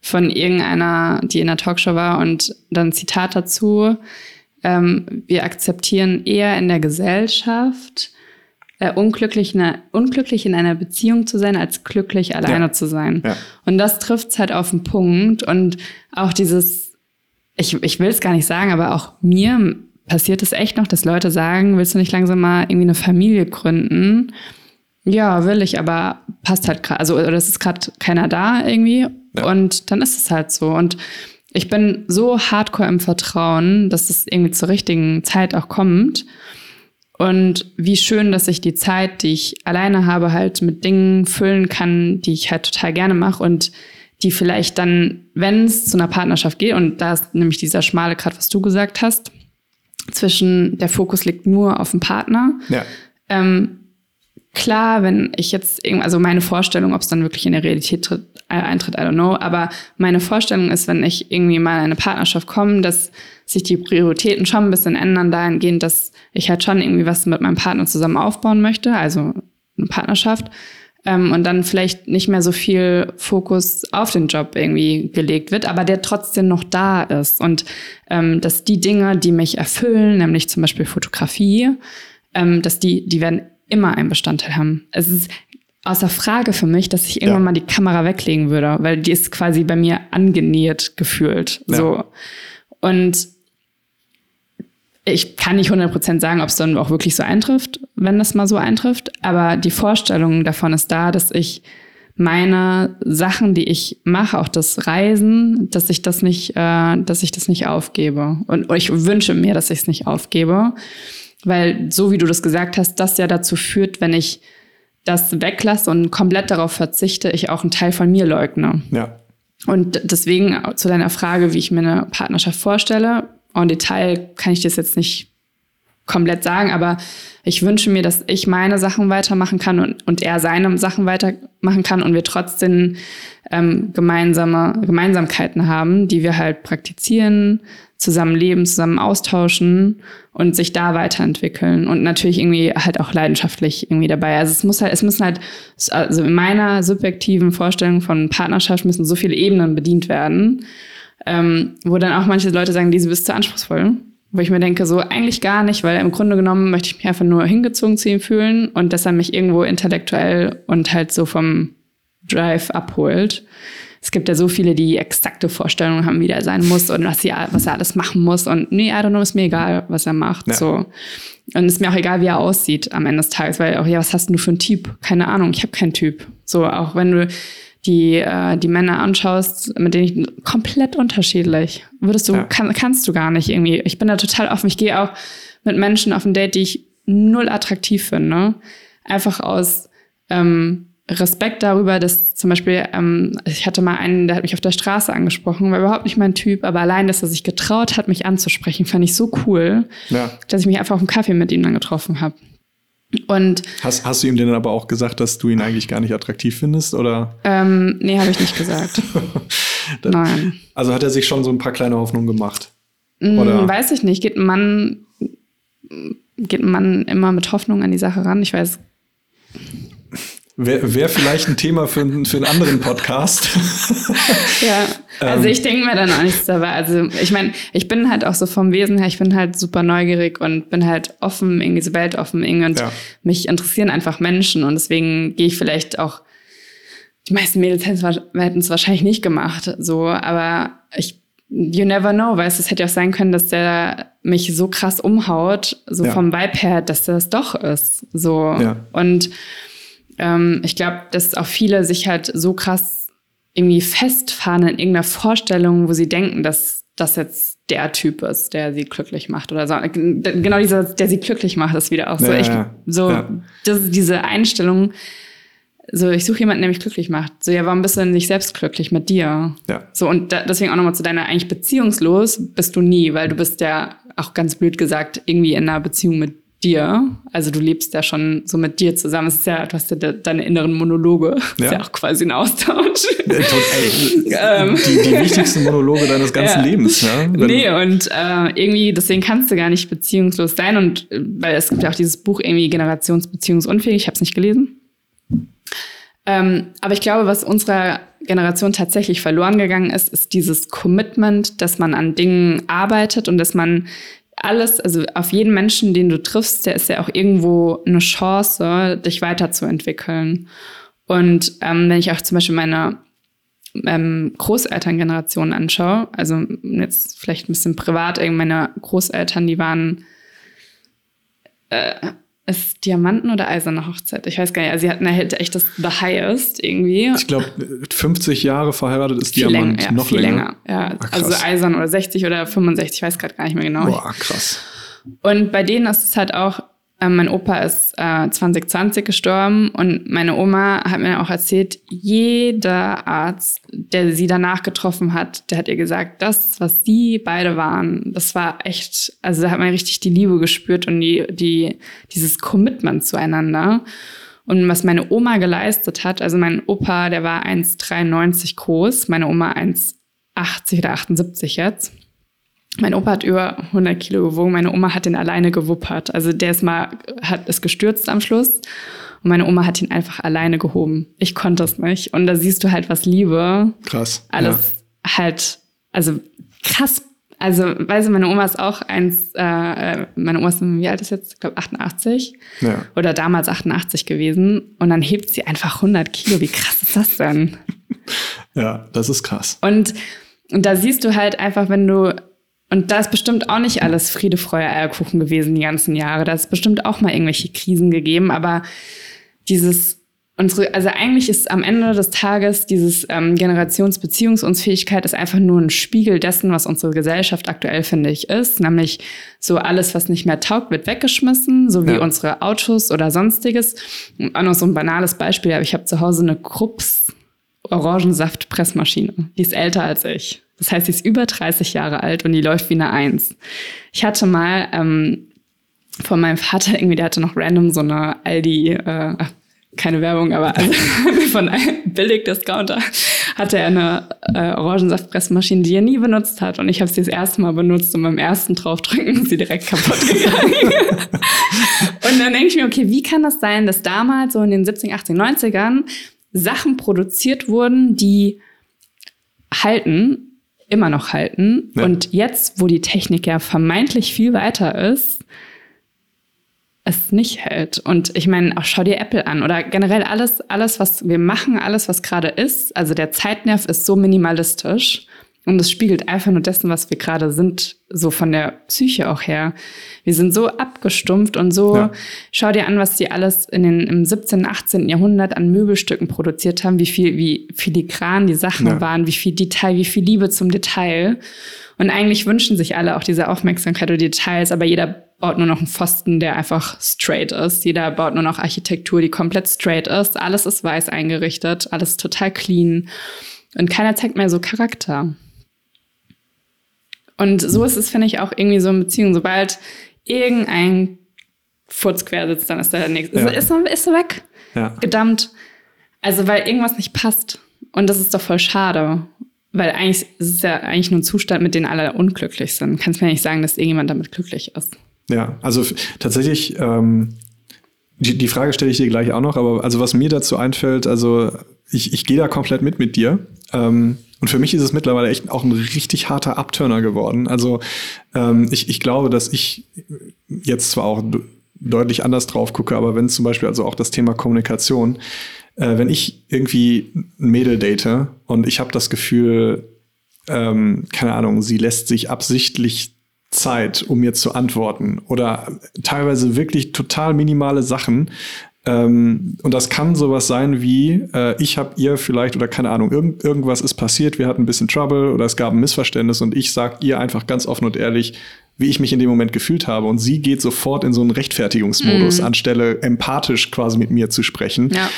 von irgendeiner, die in der Talkshow war und dann ein Zitat dazu. Ähm, wir akzeptieren eher in der Gesellschaft, äh, unglücklich, in einer, unglücklich in einer Beziehung zu sein, als glücklich alleine ja. zu sein. Ja. Und das trifft halt auf den Punkt. Und auch dieses ich, ich will es gar nicht sagen, aber auch mir passiert es echt noch, dass Leute sagen, willst du nicht langsam mal irgendwie eine Familie gründen? Ja, will ich, aber passt halt gerade, also oder es ist gerade keiner da irgendwie ja. und dann ist es halt so. Und ich bin so hardcore im Vertrauen, dass es irgendwie zur richtigen Zeit auch kommt. Und wie schön, dass ich die Zeit, die ich alleine habe, halt mit Dingen füllen kann, die ich halt total gerne mache und die vielleicht dann, wenn es zu einer Partnerschaft geht, und da ist nämlich dieser schmale Grad, was du gesagt hast, zwischen der Fokus liegt nur auf dem Partner. Ja. Ähm, klar, wenn ich jetzt also meine Vorstellung, ob es dann wirklich in der Realität tritt, äh, eintritt, I don't know, aber meine Vorstellung ist, wenn ich irgendwie mal in eine Partnerschaft komme, dass sich die Prioritäten schon ein bisschen ändern dahingehend, dass ich halt schon irgendwie was mit meinem Partner zusammen aufbauen möchte, also eine Partnerschaft ähm, und dann vielleicht nicht mehr so viel Fokus auf den Job irgendwie gelegt wird, aber der trotzdem noch da ist. Und ähm, dass die Dinge, die mich erfüllen, nämlich zum Beispiel Fotografie, ähm, dass die, die werden immer einen Bestandteil haben. Es ist außer Frage für mich, dass ich irgendwann ja. mal die Kamera weglegen würde, weil die ist quasi bei mir angenäht gefühlt. Ja. So. Und ich kann nicht 100% sagen, ob es dann auch wirklich so eintrifft, wenn das mal so eintrifft, aber die Vorstellung davon ist da, dass ich meine Sachen, die ich mache, auch das Reisen, dass ich das nicht, äh, dass ich das nicht aufgebe. Und ich wünsche mir, dass ich es nicht aufgebe, weil so wie du das gesagt hast, das ja dazu führt, wenn ich das weglasse und komplett darauf verzichte, ich auch einen Teil von mir leugne. Ja. Und deswegen zu deiner Frage, wie ich mir eine Partnerschaft vorstelle, en Detail kann ich das jetzt nicht komplett sagen, aber ich wünsche mir, dass ich meine Sachen weitermachen kann und, und er seine Sachen weitermachen kann und wir trotzdem ähm, gemeinsame Gemeinsamkeiten haben, die wir halt praktizieren, zusammen leben, zusammen austauschen und sich da weiterentwickeln und natürlich irgendwie halt auch leidenschaftlich irgendwie dabei. Also es muss halt, es müssen halt, also in meiner subjektiven Vorstellung von Partnerschaft müssen so viele Ebenen bedient werden ähm, wo dann auch manche Leute sagen, diese bist zu anspruchsvoll. Wo ich mir denke, so eigentlich gar nicht, weil im Grunde genommen möchte ich mich einfach nur hingezogen zu ihm fühlen und dass er mich irgendwo intellektuell und halt so vom Drive abholt. Es gibt ja so viele, die exakte Vorstellungen haben, wie der sein muss und was, sie, was er alles machen muss. Und nee, I don't know, ist mir egal, was er macht. Ja. So. Und ist mir auch egal, wie er aussieht am Ende des Tages, weil auch, ja, was hast du für einen Typ? Keine Ahnung, ich habe keinen Typ. So, auch wenn du die, äh, die Männer anschaust, mit denen ich komplett unterschiedlich. Würdest du, ja. kann, kannst du gar nicht irgendwie. Ich bin da total offen. Ich gehe auch mit Menschen auf ein Date, die ich null attraktiv finde. Einfach aus ähm, Respekt darüber, dass zum Beispiel, ähm, ich hatte mal einen, der hat mich auf der Straße angesprochen, war überhaupt nicht mein Typ, aber allein, dass er sich getraut hat, mich anzusprechen, fand ich so cool, ja. dass ich mich einfach auf einen Kaffee mit ihm dann getroffen habe. Und hast, hast du ihm denn aber auch gesagt, dass du ihn eigentlich gar nicht attraktiv findest? Oder? Ähm, nee, habe ich nicht gesagt. Nein. Also hat er sich schon so ein paar kleine Hoffnungen gemacht? Mm, oder? Weiß ich nicht. Geht ein Mann, geht ein Mann immer mit Hoffnung an die Sache ran? Ich weiß. Wäre wär vielleicht ein Thema für, für einen anderen Podcast. ja, also ähm. ich denke mir dann auch nichts dabei. Also ich meine, ich bin halt auch so vom Wesen her, ich bin halt super neugierig und bin halt offen, irgendwie so weltoffen irgendwie und ja. mich interessieren einfach Menschen und deswegen gehe ich vielleicht auch, die meisten Mädels hätten es wahrscheinlich nicht gemacht, so, aber ich you never know, weißt du, es hätte auch sein können, dass der mich so krass umhaut, so ja. vom Vibe her, dass das doch ist. So. Ja. Und ähm, ich glaube, dass auch viele sich halt so krass irgendwie festfahren in irgendeiner Vorstellung, wo sie denken, dass das jetzt der Typ ist, der sie glücklich macht oder so. Genau dieser, der sie glücklich macht, ist wieder auch so. Ja, ich, so, ja. das ist diese Einstellung. So, ich suche jemanden, der mich glücklich macht. So, ja, warum bist du denn nicht selbst glücklich mit dir? Ja. So, und da, deswegen auch nochmal zu deiner eigentlich beziehungslos bist du nie, weil du bist ja, auch ganz blöd gesagt, irgendwie in einer Beziehung mit dir. Also du lebst ja schon so mit dir zusammen. Es ist ja, du hast ja deine inneren Monologe. Ja. Ist ja auch quasi ein Austausch. Ey, ähm. die, die wichtigsten Monologe deines ganzen ja. Lebens. Ja? Wenn nee, und äh, irgendwie, deswegen kannst du gar nicht beziehungslos sein. Und äh, weil es gibt ja auch dieses Buch irgendwie Generationsbeziehungsunfähig. Ich habe es nicht gelesen. Ähm, aber ich glaube, was unserer Generation tatsächlich verloren gegangen ist, ist dieses Commitment, dass man an Dingen arbeitet und dass man alles, also auf jeden Menschen, den du triffst, der ist ja auch irgendwo eine Chance, dich weiterzuentwickeln. Und ähm, wenn ich auch zum Beispiel meine ähm, Großelterngeneration anschaue, also jetzt vielleicht ein bisschen privat, meine Großeltern, die waren äh, ist Diamanten oder eiserne Hochzeit? Ich weiß gar nicht. Also sie hatten halt echt das The Highest irgendwie. Ich glaube, 50 Jahre verheiratet ist viel Diamant. Länger, ja, noch viel länger. länger. Ja, ah, also eisern oder 60 oder 65, ich weiß gerade gar nicht mehr genau. Boah, krass. Und bei denen ist es halt auch, äh, mein Opa ist äh, 2020 gestorben und meine Oma hat mir auch erzählt, jeder Arzt, der sie danach getroffen hat, der hat ihr gesagt, das, was sie beide waren, das war echt, also da hat man richtig die Liebe gespürt und die, die, dieses Commitment zueinander. Und was meine Oma geleistet hat, also mein Opa, der war 1,93 groß, meine Oma 1,80 oder 78 jetzt. Mein Opa hat über 100 Kilo gewogen. Meine Oma hat ihn alleine gewuppert. Also der ist mal, hat es gestürzt am Schluss. Und meine Oma hat ihn einfach alleine gehoben. Ich konnte es nicht. Und da siehst du halt, was Liebe. Krass. Alles ja. halt, also krass. Also, weißt du, meine Oma ist auch eins, äh, meine Oma ist, wie alt ist jetzt? Ich glaube 88. Ja. Oder damals 88 gewesen. Und dann hebt sie einfach 100 Kilo. Wie krass ist das denn? ja, das ist krass. Und, und da siehst du halt einfach, wenn du und da ist bestimmt auch nicht alles Friede, Freude, Eierkuchen gewesen die ganzen Jahre. Da ist bestimmt auch mal irgendwelche Krisen gegeben. Aber dieses, unsere, also eigentlich ist am Ende des Tages dieses ähm, Generationsbeziehungsunfähigkeit ist einfach nur ein Spiegel dessen, was unsere Gesellschaft aktuell, finde ich, ist. Nämlich so alles, was nicht mehr taugt, wird weggeschmissen, so wie ja. unsere Autos oder sonstiges. Und auch noch so ein banales Beispiel, aber ich habe zu Hause eine Krups Orangensaftpressmaschine. Die ist älter als ich. Das heißt, sie ist über 30 Jahre alt und die läuft wie eine Eins. Ich hatte mal ähm, von meinem Vater irgendwie, der hatte noch random so eine Aldi, äh, keine Werbung, aber also von einem Billig-Discounter hatte er eine äh, Orangensaftpressmaschine, die er nie benutzt hat. Und ich habe sie das erste Mal benutzt und beim ersten draufdrücken ist sie direkt kaputt gegangen. und dann denke ich mir, okay, wie kann das sein, dass damals so in den 70, 80, 90ern Sachen produziert wurden, die halten immer noch halten. Ja. Und jetzt, wo die Technik ja vermeintlich viel weiter ist, es nicht hält. Und ich meine, auch schau dir Apple an oder generell alles, alles, was wir machen, alles, was gerade ist. Also der Zeitnerv ist so minimalistisch. Und es spiegelt einfach nur dessen, was wir gerade sind, so von der Psyche auch her. Wir sind so abgestumpft und so, ja. schau dir an, was die alles in den, im 17., 18. Jahrhundert an Möbelstücken produziert haben, wie viel, wie filigran die Sachen ja. waren, wie viel Detail, wie viel Liebe zum Detail. Und eigentlich wünschen sich alle auch diese Aufmerksamkeit oder Details, aber jeder baut nur noch einen Pfosten, der einfach straight ist. Jeder baut nur noch Architektur, die komplett straight ist. Alles ist weiß eingerichtet, alles total clean. Und keiner zeigt mehr so Charakter. Und so ist es, finde ich, auch irgendwie so in Beziehungen. Sobald irgendein Furz quer sitzt, dann ist der nächste. Ja. Ist, ist, ist weg. Ja. Gedammt. Also, weil irgendwas nicht passt. Und das ist doch voll schade. Weil eigentlich ist es ja eigentlich nur ein Zustand, mit dem alle unglücklich sind. Kannst mir nicht sagen, dass irgendjemand damit glücklich ist. Ja, also tatsächlich, ähm, die, die Frage stelle ich dir gleich auch noch, aber also was mir dazu einfällt, also ich, ich gehe da komplett mit mit dir. Ähm, und für mich ist es mittlerweile echt auch ein richtig harter Abturner geworden. Also ähm, ich, ich glaube, dass ich jetzt zwar auch deutlich anders drauf gucke, aber wenn zum Beispiel also auch das Thema Kommunikation, äh, wenn ich irgendwie ein Mädel date und ich habe das Gefühl, ähm, keine Ahnung, sie lässt sich absichtlich Zeit, um mir zu antworten oder teilweise wirklich total minimale Sachen, Ähm, und das kann sowas sein wie, äh, ich habe ihr vielleicht oder keine Ahnung, irgend, irgendwas ist passiert, wir hatten ein bisschen Trouble oder es gab ein Missverständnis und ich sag ihr einfach ganz offen und ehrlich, wie ich mich in dem Moment gefühlt habe. Und sie geht sofort in so einen Rechtfertigungsmodus, mhm. anstelle empathisch quasi mit mir zu sprechen. Ja.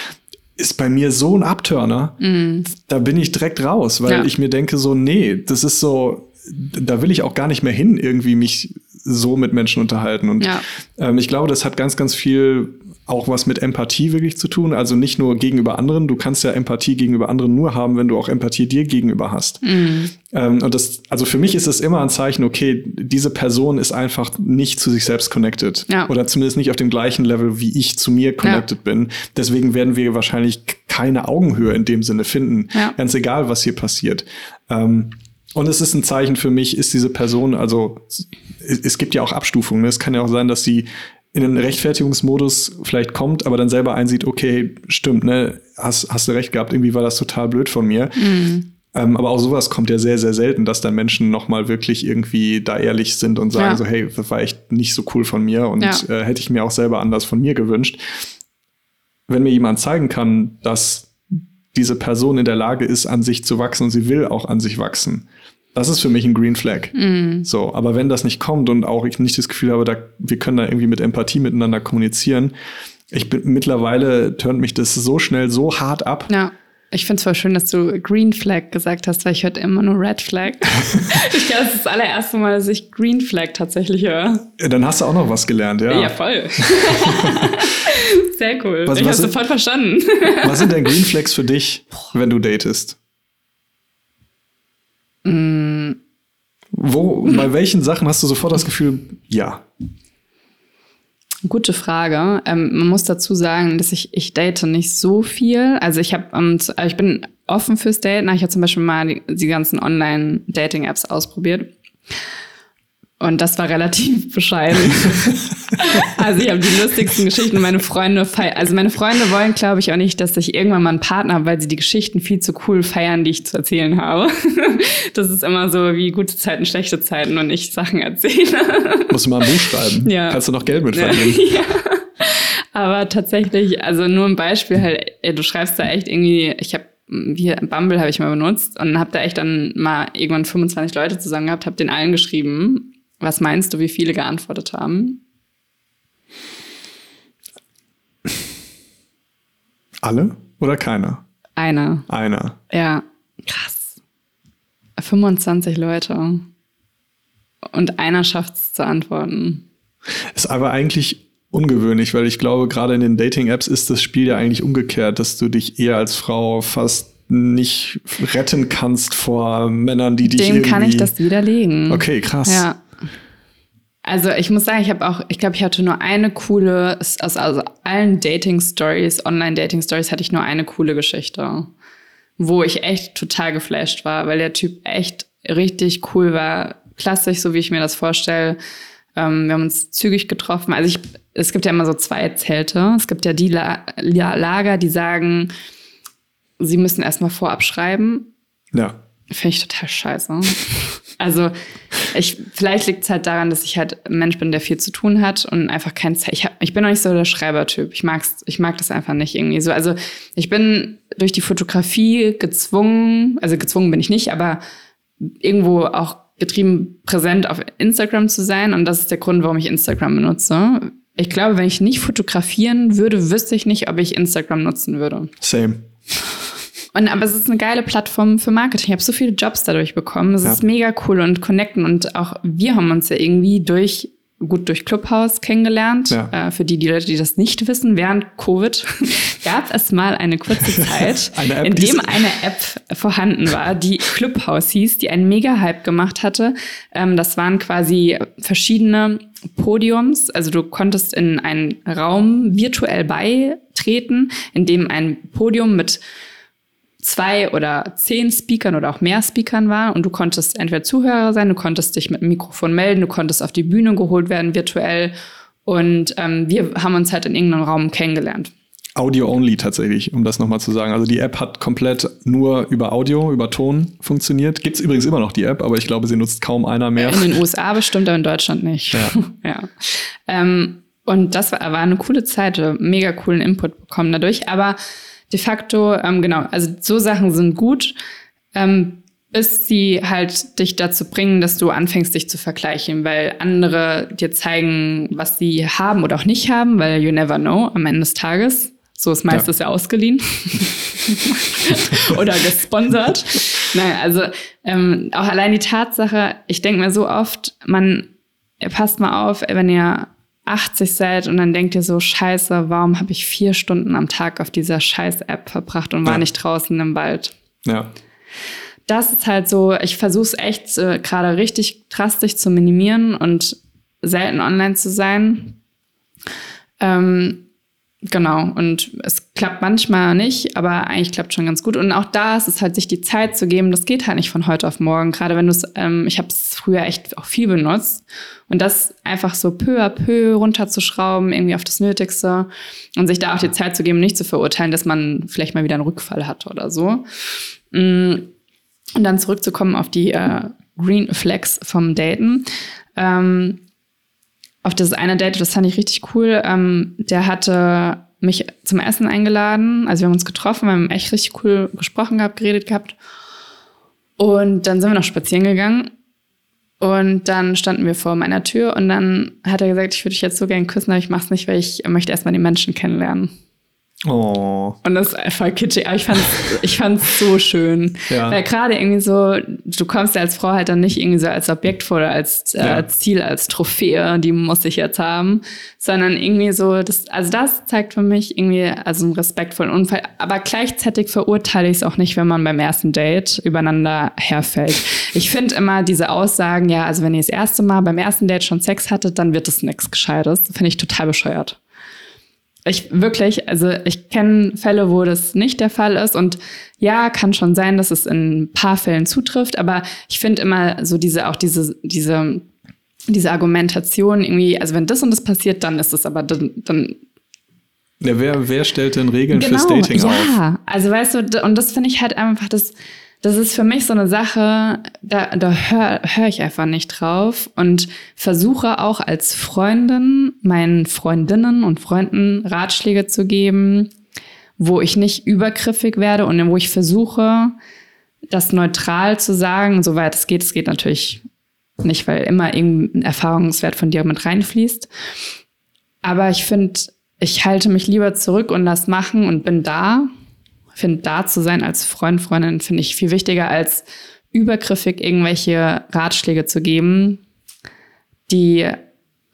Ist bei mir so ein Abturner, mhm. da bin ich direkt raus, weil ja. ich mir denke so, nee, das ist so, da will ich auch gar nicht mehr hin, irgendwie mich so mit Menschen unterhalten. Und ja. ähm, ich glaube, das hat ganz, ganz viel auch was mit Empathie wirklich zu tun. Also nicht nur gegenüber anderen. Du kannst ja Empathie gegenüber anderen nur haben, wenn du auch Empathie dir gegenüber hast. Mhm. Ähm, und das, also für mich ist es immer ein Zeichen, okay, diese Person ist einfach nicht zu sich selbst connected. Ja. Oder zumindest nicht auf dem gleichen Level, wie ich zu mir connected ja. bin. Deswegen werden wir wahrscheinlich keine Augenhöhe in dem Sinne finden. Ja. Ganz egal, was hier passiert. Ähm, und es ist ein Zeichen für mich, ist diese Person, also es gibt ja auch Abstufungen. Ne? Es kann ja auch sein, dass sie in einen Rechtfertigungsmodus vielleicht kommt, aber dann selber einsieht, okay, stimmt, ne, hast, hast du recht gehabt, irgendwie war das total blöd von mir. Mhm. Ähm, aber auch sowas kommt ja sehr, sehr selten, dass da Menschen nochmal wirklich irgendwie da ehrlich sind und sagen ja. so, hey, das war echt nicht so cool von mir und ja. äh, hätte ich mir auch selber anders von mir gewünscht. Wenn mir jemand zeigen kann, dass diese Person in der Lage ist, an sich zu wachsen und sie will auch an sich wachsen, das ist für mich ein Green Flag. Mm. So, aber wenn das nicht kommt und auch ich nicht das Gefühl habe, da, wir können da irgendwie mit Empathie miteinander kommunizieren, ich bin mittlerweile turnt mich das so schnell so hart ab. Ja. Ich finde es voll schön, dass du Green Flag gesagt hast, weil ich hörte immer nur Red Flag. ich glaube, das ist das allererste Mal, dass ich Green Flag tatsächlich höre. Dann hast du auch noch was gelernt, ja. Ja, voll. Sehr cool. Was, ich habe sofort verstanden. was sind denn Green Flags für dich, wenn du datest? Mm. Wo, bei welchen Sachen hast du sofort das Gefühl, ja? Gute Frage. Ähm, man muss dazu sagen, dass ich, ich date nicht so viel. Also ich habe, ähm, ich bin offen fürs Daten. Ich habe zum Beispiel mal die, die ganzen Online-Dating-Apps ausprobiert. Und das war relativ bescheiden. also ich habe die lustigsten Geschichten. Meine Freunde feiern, also meine Freunde wollen, glaube ich, auch nicht, dass ich irgendwann mal einen Partner habe, weil sie die Geschichten viel zu cool feiern, die ich zu erzählen habe. das ist immer so wie gute Zeiten, schlechte Zeiten und ich Sachen erzähle. Musst du mal ein Buch schreiben. Ja. Kannst du noch Geld mit verdienen. Ja. Aber tatsächlich, also nur ein Beispiel halt, du schreibst da echt irgendwie, ich habe wie Bumble habe ich mal benutzt und habe da echt dann mal irgendwann 25 Leute zusammen gehabt, habe den allen geschrieben was meinst du, wie viele geantwortet haben? Alle oder keiner? Einer. Einer. Ja, krass. 25 Leute. Und einer schafft es zu antworten. Ist aber eigentlich ungewöhnlich, weil ich glaube, gerade in den Dating-Apps ist das Spiel ja eigentlich umgekehrt, dass du dich eher als Frau fast nicht retten kannst vor Männern, die dich Dem irgendwie... kann ich das widerlegen. Okay, krass. Ja. Also ich muss sagen, ich habe auch, ich glaube, ich hatte nur eine coole, aus also allen Dating-Stories, Online-Dating-Stories hatte ich nur eine coole Geschichte, wo ich echt total geflasht war, weil der Typ echt richtig cool war, klassisch, so wie ich mir das vorstelle. Ähm, wir haben uns zügig getroffen. Also ich, es gibt ja immer so zwei Zelte. Es gibt ja die La Lager, die sagen, sie müssen erstmal vorab schreiben. Ja. Finde ich total scheiße. Also ich, vielleicht liegt es halt daran, dass ich halt ein Mensch bin, der viel zu tun hat und einfach kein Zeit. Ich, hab, ich bin noch nicht so der Schreibertyp. Ich mag's, ich mag das einfach nicht irgendwie so. Also ich bin durch die Fotografie gezwungen, also gezwungen bin ich nicht, aber irgendwo auch getrieben präsent auf Instagram zu sein und das ist der Grund, warum ich Instagram benutze. Ich glaube, wenn ich nicht fotografieren würde, wüsste ich nicht, ob ich Instagram nutzen würde. Same. Und aber es ist eine geile Plattform für Marketing. Ich habe so viele Jobs dadurch bekommen. Es ja. ist mega cool und connecten. Und auch wir haben uns ja irgendwie durch gut durch Clubhouse kennengelernt. Ja. Äh, für die, die Leute, die das nicht wissen, während Covid gab es mal eine kurze Zeit, eine App, in dem eine App vorhanden war, die Clubhouse hieß, die einen Mega-Hype gemacht hatte. Ähm, das waren quasi verschiedene Podiums. Also du konntest in einen Raum virtuell beitreten, in dem ein Podium mit zwei oder zehn Speakern oder auch mehr Speakern war und du konntest entweder Zuhörer sein, du konntest dich mit dem Mikrofon melden, du konntest auf die Bühne geholt werden virtuell und ähm, wir haben uns halt in irgendeinem Raum kennengelernt. Audio-only tatsächlich, um das nochmal zu sagen. Also die App hat komplett nur über Audio, über Ton funktioniert. Gibt es übrigens immer noch die App, aber ich glaube, sie nutzt kaum einer mehr. In den USA bestimmt, aber in Deutschland nicht. Ja. ja. Ähm, Und das war, war eine coole Zeit, mega coolen Input bekommen dadurch. Aber de facto, ähm, genau, also so Sachen sind gut, ähm, bis sie halt dich dazu bringen, dass du anfängst, dich zu vergleichen, weil andere dir zeigen, was sie haben oder auch nicht haben, weil you never know am Ende des Tages. So ist meistens ja, ja ausgeliehen oder gesponsert. Nein, also ähm, auch allein die Tatsache, ich denke mir so oft, man passt mal auf, wenn ihr 80 seid und dann denkt ihr so, scheiße, warum habe ich vier Stunden am Tag auf dieser scheiß App verbracht und war ja. nicht draußen im Wald? Ja. Das ist halt so, ich versuche es echt äh, gerade richtig drastisch zu minimieren und selten online zu sein. Ähm, Genau, und es klappt manchmal nicht, aber eigentlich klappt schon ganz gut. Und auch da ist es halt, sich die Zeit zu geben, das geht halt nicht von heute auf morgen. Gerade wenn du es, ähm, ich habe es früher echt auch viel benutzt. Und das einfach so peu à peu runterzuschrauben, irgendwie auf das Nötigste und sich da auch die Zeit zu geben, nicht zu verurteilen, dass man vielleicht mal wieder einen Rückfall hat oder so. Mm, und dann zurückzukommen auf die äh, Green Flags vom Daten. Ähm, auf das eine Date, das fand ich richtig cool. Ähm, der hatte mich zum Essen eingeladen. Also wir haben uns getroffen, wir haben echt richtig cool gesprochen gehabt, geredet gehabt. Und dann sind wir noch spazieren gegangen. Und dann standen wir vor meiner Tür und dann hat er gesagt, ich würde dich jetzt so gerne küssen, aber ich mache es nicht, weil ich möchte erstmal die Menschen kennenlernen. Oh. Und das ist einfach kitschig, aber ich fand's, ich fand's so schön. Ja. Weil gerade irgendwie so, du kommst ja als Frau halt dann nicht irgendwie so als Objekt vor oder als, äh, ja. Ziel, als Trophäe, die muss ich jetzt haben, sondern irgendwie so, das, also das zeigt für mich irgendwie also einen respektvollen Unfall. Aber gleichzeitig verurteile ich es auch nicht, wenn man beim ersten Date übereinander herfällt. Ich finde immer diese Aussagen, ja, also wenn ihr das erste Mal beim ersten Date schon Sex hattet, dann wird es nichts Gescheites. Finde ich total bescheuert. Ich wirklich, also ich kenne Fälle, wo das nicht der Fall ist. Und ja, kann schon sein, dass es in ein paar Fällen zutrifft, aber ich finde immer so diese, auch diese, diese, diese Argumentation irgendwie, also wenn das und das passiert, dann ist es aber dann, dann ja, wer, wer stellt denn Regeln genau, fürs Dating ja. auf? Ja, also weißt du, und das finde ich halt einfach das, das ist für mich so eine Sache, da, da höre hör ich einfach nicht drauf und versuche auch als Freundin meinen Freundinnen und Freunden Ratschläge zu geben, wo ich nicht übergriffig werde und wo ich versuche, das neutral zu sagen, soweit es geht. Es geht natürlich nicht, weil immer irgendein Erfahrungswert von dir mit reinfließt. Aber ich finde, ich halte mich lieber zurück und lass machen und bin da finde, da zu sein als Freund, Freundin, finde ich viel wichtiger, als übergriffig irgendwelche Ratschläge zu geben, die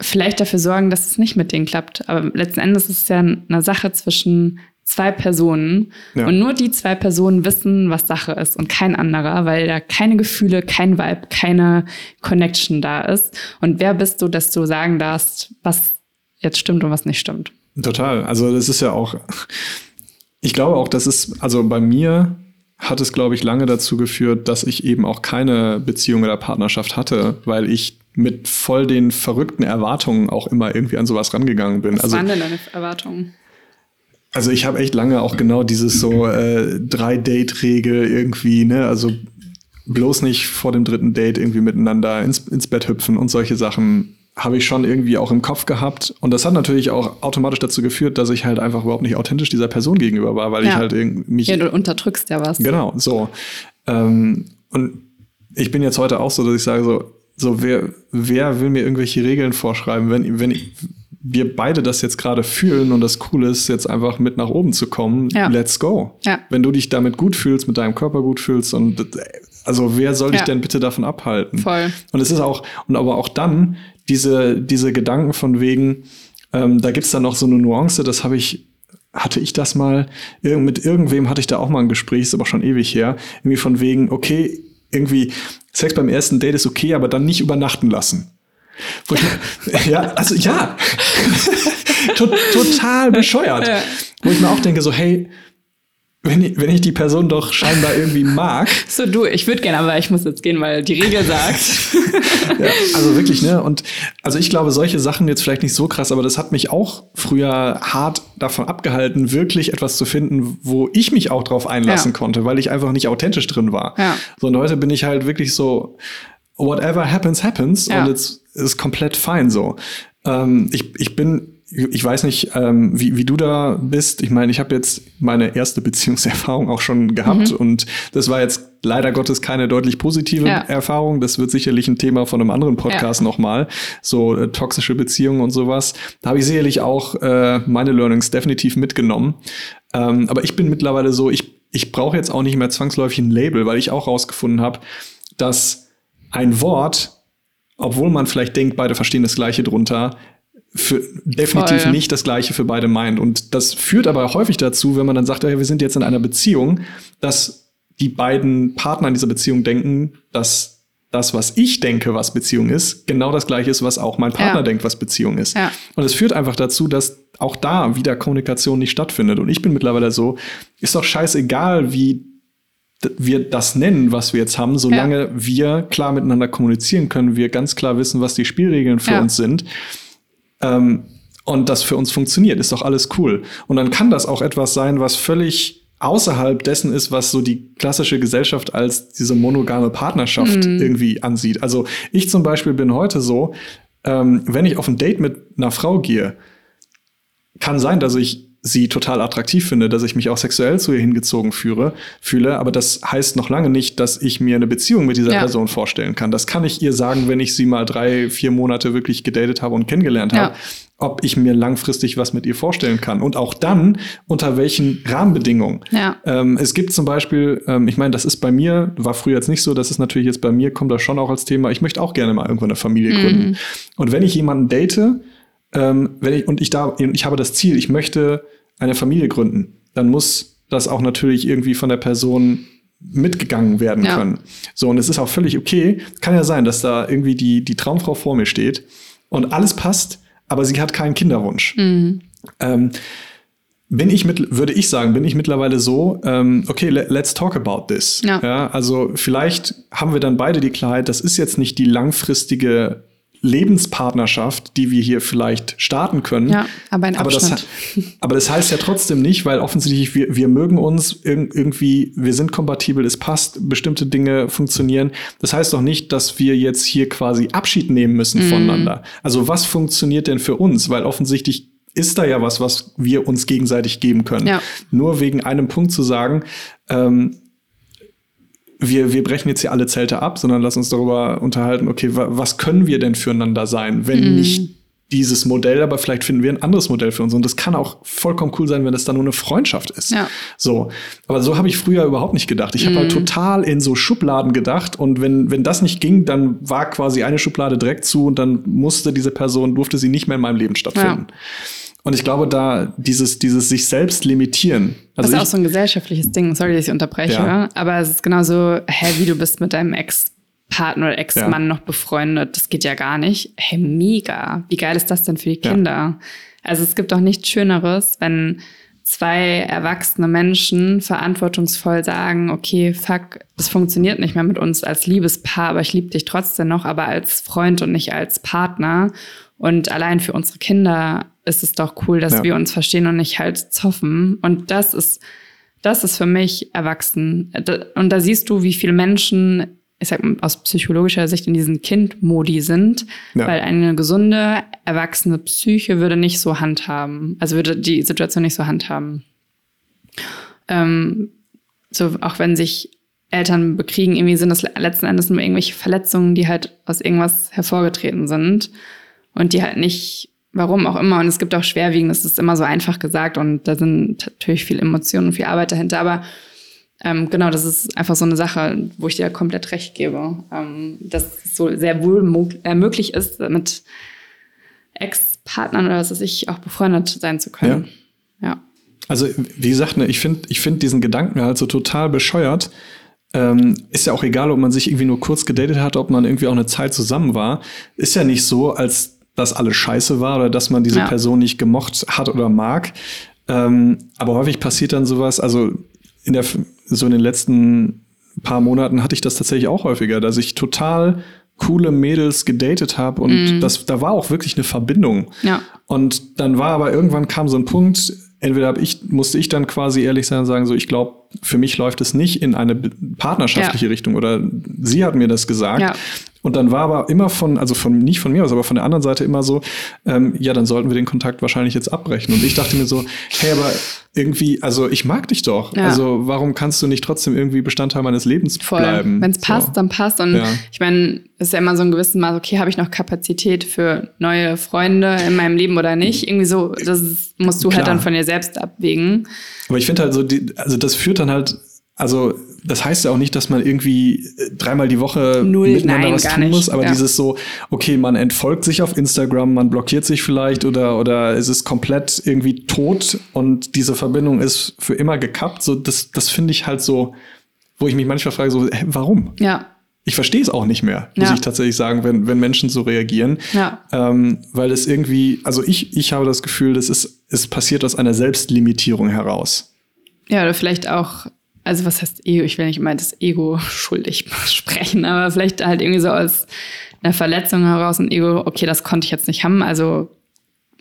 vielleicht dafür sorgen, dass es nicht mit denen klappt. Aber letzten Endes ist es ja eine Sache zwischen zwei Personen. Ja. Und nur die zwei Personen wissen, was Sache ist und kein anderer, weil da keine Gefühle, kein Vibe, keine Connection da ist. Und wer bist du, dass du sagen darfst, was jetzt stimmt und was nicht stimmt? Total. Also das ist ja auch, ich glaube auch, dass es, also bei mir hat es, glaube ich, lange dazu geführt, dass ich eben auch keine Beziehung oder Partnerschaft hatte, weil ich mit voll den verrückten Erwartungen auch immer irgendwie an sowas rangegangen bin. Was also, waren denn deine Erwartungen? Also ich habe echt lange auch genau dieses so äh, Drei-Date-Regel irgendwie, ne, also bloß nicht vor dem dritten Date irgendwie miteinander ins, ins Bett hüpfen und solche Sachen habe ich schon irgendwie auch im Kopf gehabt. Und das hat natürlich auch automatisch dazu geführt, dass ich halt einfach überhaupt nicht authentisch dieser Person gegenüber war, weil ja. ich halt mich. Ja, du unterdrückst ja was. Genau, so. Ähm, und ich bin jetzt heute auch so, dass ich sage so, so wer, wer will mir irgendwelche Regeln vorschreiben, wenn, wenn wir beide das jetzt gerade fühlen und das cool ist, jetzt einfach mit nach oben zu kommen, ja. let's go. Ja. Wenn du dich damit gut fühlst, mit deinem Körper gut fühlst und also wer soll dich ja. denn bitte davon abhalten? Voll. Und es ist auch, und aber auch dann diese, diese Gedanken von wegen, ähm, da gibt's dann noch so eine Nuance, das habe ich, hatte ich das mal, mit irgendwem hatte ich da auch mal ein Gespräch, ist aber schon ewig her, irgendwie von wegen, okay, irgendwie Sex beim ersten Date ist okay, aber dann nicht übernachten lassen. Ich, ja, also ja, total bescheuert. Ja. Wo ich mir auch denke, so, hey, wenn ich, wenn ich die Person doch scheinbar irgendwie mag. So, du, ich würde gerne, aber ich muss jetzt gehen, weil die Regel sagt. ja, also wirklich, ne? Und also ich glaube, solche Sachen jetzt vielleicht nicht so krass, aber das hat mich auch früher hart davon abgehalten, wirklich etwas zu finden, wo ich mich auch drauf einlassen ja. konnte, weil ich einfach nicht authentisch drin war. Ja. So, und heute bin ich halt wirklich so, whatever happens, happens. Ja. Und es ist komplett fein so. Ähm, ich, ich bin ich weiß nicht, ähm, wie, wie du da bist. Ich meine, ich habe jetzt meine erste Beziehungserfahrung auch schon gehabt mhm. und das war jetzt leider Gottes keine deutlich positive ja. Erfahrung. Das wird sicherlich ein Thema von einem anderen Podcast ja. nochmal. So äh, toxische Beziehungen und sowas. Da habe ich sicherlich auch äh, meine Learnings definitiv mitgenommen. Ähm, aber ich bin mittlerweile so, ich, ich brauche jetzt auch nicht mehr zwangsläufig ein Label, weil ich auch rausgefunden habe, dass ein Wort, obwohl man vielleicht denkt, beide verstehen das Gleiche drunter, für definitiv Voll. nicht das Gleiche für beide meint. Und das führt aber häufig dazu, wenn man dann sagt, wir sind jetzt in einer Beziehung, dass die beiden Partner in dieser Beziehung denken, dass das, was ich denke, was Beziehung ist, genau das gleiche ist, was auch mein Partner ja. denkt, was Beziehung ist. Ja. Und es führt einfach dazu, dass auch da wieder Kommunikation nicht stattfindet. Und ich bin mittlerweile so, ist doch scheißegal, wie wir das nennen, was wir jetzt haben, solange ja. wir klar miteinander kommunizieren können, wir ganz klar wissen, was die Spielregeln für uns sind ähm, und das für uns funktioniert, ist doch alles cool. Und dann kann das auch etwas sein, was völlig außerhalb dessen ist, was so die klassische Gesellschaft als diese monogame Partnerschaft mhm. irgendwie ansieht. Also ich zum Beispiel bin heute so, ähm, wenn ich auf ein Date mit einer Frau gehe, kann sein, dass ich sie total attraktiv finde, dass ich mich auch sexuell zu ihr hingezogen führe, fühle, aber das heißt noch lange nicht, dass ich mir eine Beziehung mit dieser ja. Person vorstellen kann. Das kann ich ihr sagen, wenn ich sie mal drei, vier Monate wirklich gedatet habe und kennengelernt ja. habe, ob ich mir langfristig was mit ihr vorstellen kann und auch dann unter welchen Rahmenbedingungen. Ja. Ähm, es gibt zum Beispiel, ähm, ich meine, das ist bei mir, war früher jetzt nicht so, das ist natürlich jetzt bei mir, kommt das schon auch als Thema, ich möchte auch gerne mal irgendwann eine Familie gründen. Mhm. Und wenn ich jemanden date, ähm, wenn ich, und ich da, ich habe das Ziel, ich möchte eine Familie gründen, dann muss das auch natürlich irgendwie von der Person mitgegangen werden ja. können. So, und es ist auch völlig okay. Kann ja sein, dass da irgendwie die, die Traumfrau vor mir steht und alles passt, aber sie hat keinen Kinderwunsch. Mhm. Ähm, bin ich mit, würde ich sagen, bin ich mittlerweile so, ähm, okay, let's talk about this. Ja. ja. Also vielleicht haben wir dann beide die Klarheit, das ist jetzt nicht die langfristige Lebenspartnerschaft, die wir hier vielleicht starten können. Ja, aber ein Abstand. Aber das, aber das heißt ja trotzdem nicht, weil offensichtlich wir, wir mögen uns irgendwie, wir sind kompatibel, es passt, bestimmte Dinge funktionieren. Das heißt doch nicht, dass wir jetzt hier quasi Abschied nehmen müssen mhm. voneinander. Also was funktioniert denn für uns? Weil offensichtlich ist da ja was, was wir uns gegenseitig geben können. Ja. Nur wegen einem Punkt zu sagen, ähm, wir, wir brechen jetzt hier alle Zelte ab, sondern lass uns darüber unterhalten, okay, was können wir denn füreinander sein, wenn mm. nicht dieses Modell, aber vielleicht finden wir ein anderes Modell für uns. Und das kann auch vollkommen cool sein, wenn es dann nur eine Freundschaft ist. Ja. So. Aber so habe ich früher überhaupt nicht gedacht. Ich mm. habe halt mhm. total in so Schubladen gedacht. Und wenn, wenn das nicht ging, dann war quasi eine Schublade direkt zu und dann musste diese Person, durfte sie nicht mehr in meinem Leben stattfinden. Ja. Und ich glaube, da dieses, dieses sich selbst limitieren. Also das ist auch so ein gesellschaftliches Ding. Sorry, dass ich unterbreche. Ja. Aber es ist genauso, hä, wie du bist mit deinem Ex-Partner oder Ex-Mann ja. noch befreundet. Das geht ja gar nicht. Hey, mega. Wie geil ist das denn für die Kinder? Ja. Also es gibt auch nichts Schöneres, wenn zwei erwachsene Menschen verantwortungsvoll sagen, okay, fuck, das funktioniert nicht mehr mit uns als Liebespaar, aber ich liebe dich trotzdem noch, aber als Freund und nicht als Partner. Und allein für unsere Kinder ist es doch cool, dass ja. wir uns verstehen und nicht halt zoffen. Und das ist, das ist für mich erwachsen. Und da siehst du, wie viele Menschen, ich sag mal, aus psychologischer Sicht in diesen Kind-Modi sind, ja. weil eine gesunde, erwachsene Psyche würde nicht so handhaben, also würde die Situation nicht so handhaben. Ähm, so, auch wenn sich Eltern bekriegen, irgendwie sind das letzten Endes nur irgendwelche Verletzungen, die halt aus irgendwas hervorgetreten sind und die halt nicht, warum auch immer, und es gibt auch Schwerwiegend, das ist immer so einfach gesagt und da sind natürlich viel Emotionen und viel Arbeit dahinter, aber ähm, genau, das ist einfach so eine Sache, wo ich dir komplett recht gebe, ähm, dass es so sehr wohl äh, möglich ist, mit Ex-Partnern oder was weiß ich auch befreundet sein zu können. Ja. ja. Also, wie gesagt, ne, ich finde ich find diesen Gedanken halt so total bescheuert. Ähm, ist ja auch egal, ob man sich irgendwie nur kurz gedatet hat, ob man irgendwie auch eine Zeit zusammen war. Ist ja nicht so, als dass alles scheiße war oder dass man diese ja. Person nicht gemocht hat oder mag. Ähm, aber häufig passiert dann sowas, also in der, so in den letzten paar Monaten hatte ich das tatsächlich auch häufiger, dass ich total coole Mädels gedatet habe und mm. das, da war auch wirklich eine Verbindung. Ja. Und dann war aber irgendwann kam so ein Punkt, entweder hab ich, musste ich dann quasi ehrlich sein und sagen, so ich glaube, für mich läuft es nicht in eine partnerschaftliche ja. Richtung oder sie hat mir das gesagt. Ja. Und dann war aber immer von, also von, nicht von mir aus, aber von der anderen Seite immer so, ähm, ja, dann sollten wir den Kontakt wahrscheinlich jetzt abbrechen. Und ich dachte mir so, hey, aber irgendwie, also ich mag dich doch. Ja. Also warum kannst du nicht trotzdem irgendwie Bestandteil meines Lebens Voll. bleiben? Wenn es passt, so. dann passt. Und ja. ich meine, es ist ja immer so ein gewisses Maß, okay, habe ich noch Kapazität für neue Freunde in meinem Leben oder nicht? Irgendwie so, das musst du halt Klar. halt dann von dir selbst abwägen. Aber ich finde halt so, die, also das führt dann halt also das heißt ja auch nicht, dass man irgendwie äh, dreimal die Woche Null, miteinander nein, was tun muss, aber ja. dieses so, okay, man entfolgt sich auf Instagram, man blockiert sich vielleicht oder, oder es ist komplett irgendwie tot und diese Verbindung ist für immer gekappt. So, das, das finde ich halt so, wo ich mich manchmal frage, so, hä, warum? Ja. Ich verstehe es auch nicht mehr, muss ja. ich tatsächlich sagen, wenn, wenn Menschen so reagieren. Ja. Ähm, weil es irgendwie, also ich, ich habe das Gefühl, das ist, es passiert aus einer Selbstlimitierung heraus. Ja, oder vielleicht auch also was heißt Ego? Ich will nicht immer das Ego schuldig sprechen, aber vielleicht halt irgendwie so aus einer Verletzung heraus ein Ego, okay, das konnte ich jetzt nicht haben, also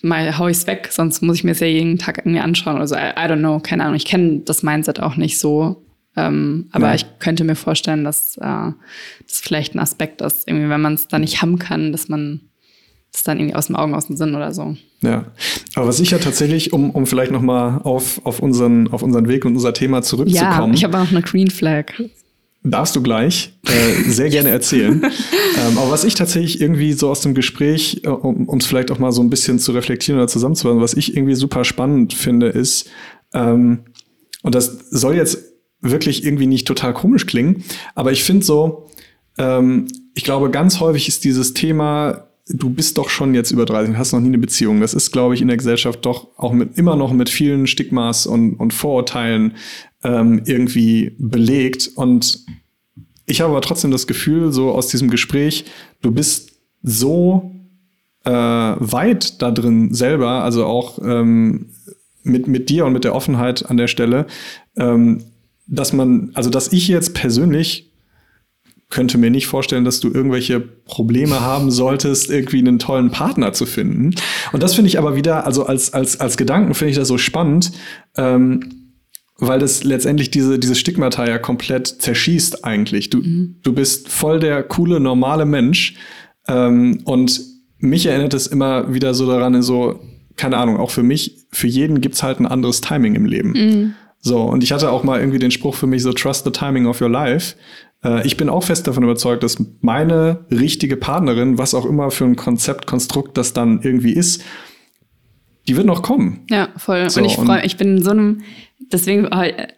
mal hau ich's weg, sonst muss ich mir es ja jeden Tag irgendwie anschauen oder so. I, I don't know, keine Ahnung. Ich kenne das Mindset auch nicht so. Ähm, aber ja. ich könnte mir vorstellen, dass äh, das vielleicht ein Aspekt ist, irgendwie, wenn man es da nicht haben kann, dass man das dann irgendwie aus dem Augen, aus dem Sinn oder so. Ja, aber was ich ja tatsächlich, um, um vielleicht noch mal auf, auf, unseren, auf unseren Weg und unser Thema zurückzukommen. Ja, ich habe auch eine Green Flag. Darfst du gleich äh, sehr gerne erzählen. ähm, aber was ich tatsächlich irgendwie so aus dem Gespräch, äh, um es vielleicht auch mal so ein bisschen zu reflektieren oder zusammenzufassen, was ich irgendwie super spannend finde, ist, ähm, und das soll jetzt wirklich irgendwie nicht total komisch klingen, aber ich finde so, ähm, ich glaube, ganz häufig ist dieses Thema du bist doch schon jetzt über 30 und hast noch nie eine Beziehung. Das ist, glaube ich, in der Gesellschaft doch auch mit, immer noch mit vielen Stigmas und, und Vorurteilen ähm, irgendwie belegt. Und ich habe aber trotzdem das Gefühl, so aus diesem Gespräch, du bist so äh, weit da drin selber, also auch ähm, mit, mit dir und mit der Offenheit an der Stelle, ähm, dass man, also dass ich jetzt persönlich könnte mir nicht vorstellen, dass du irgendwelche Probleme haben solltest, irgendwie einen tollen Partner zu finden. Und das finde ich aber wieder, also als, als, als Gedanken finde ich das so spannend, ähm, weil das letztendlich diese, diese Stigmata ja komplett zerschießt eigentlich. Du, mhm. du bist voll der coole, normale Mensch. Ähm, und mich erinnert es immer wieder so daran, so, keine Ahnung, auch für mich, für jeden gibt's halt ein anderes Timing im Leben. Mhm. So, und ich hatte auch mal irgendwie den Spruch für mich so, trust the timing of your life. Äh, ich bin auch fest davon überzeugt, dass meine richtige Partnerin, was auch immer für ein Konzept, Konstrukt das dann irgendwie ist, die wird noch kommen. Ja, voll. So, und ich freue ich bin in so einem, deswegen,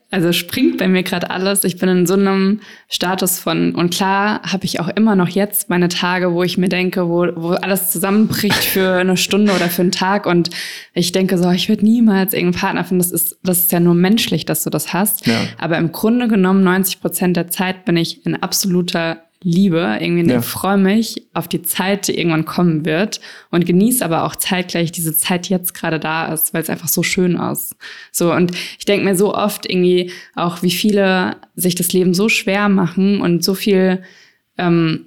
also springt bei mir gerade alles. Ich bin in so einem Status von, und klar habe ich auch immer noch jetzt meine Tage, wo ich mir denke, wo, wo alles zusammenbricht für eine Stunde oder für einen Tag und ich denke so, ich würde niemals irgendeinen Partner finden. Das ist, das ist ja nur menschlich, dass du das hast. Ja. Aber im Grunde genommen 90 Prozent der Zeit bin ich in absoluter liebe. Irgendwie ja. freue mich auf die Zeit, die irgendwann kommen wird und genieße aber auch zeitgleich diese Zeit, die jetzt gerade da ist, weil es einfach so schön ist. So und ich denke mir so oft irgendwie auch, wie viele sich das Leben so schwer machen und so viel ähm,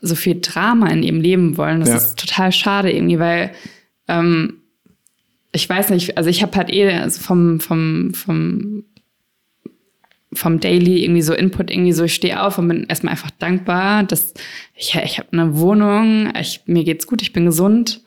so viel Drama in ihrem Leben wollen. Das ja. ist total schade irgendwie, weil ähm, ich weiß nicht, also ich habe halt eh also vom vom vom vom Daily irgendwie so Input irgendwie so, ich stehe auf und bin erstmal einfach dankbar, dass ich, ich habe eine Wohnung, ich, mir geht's gut, ich bin gesund.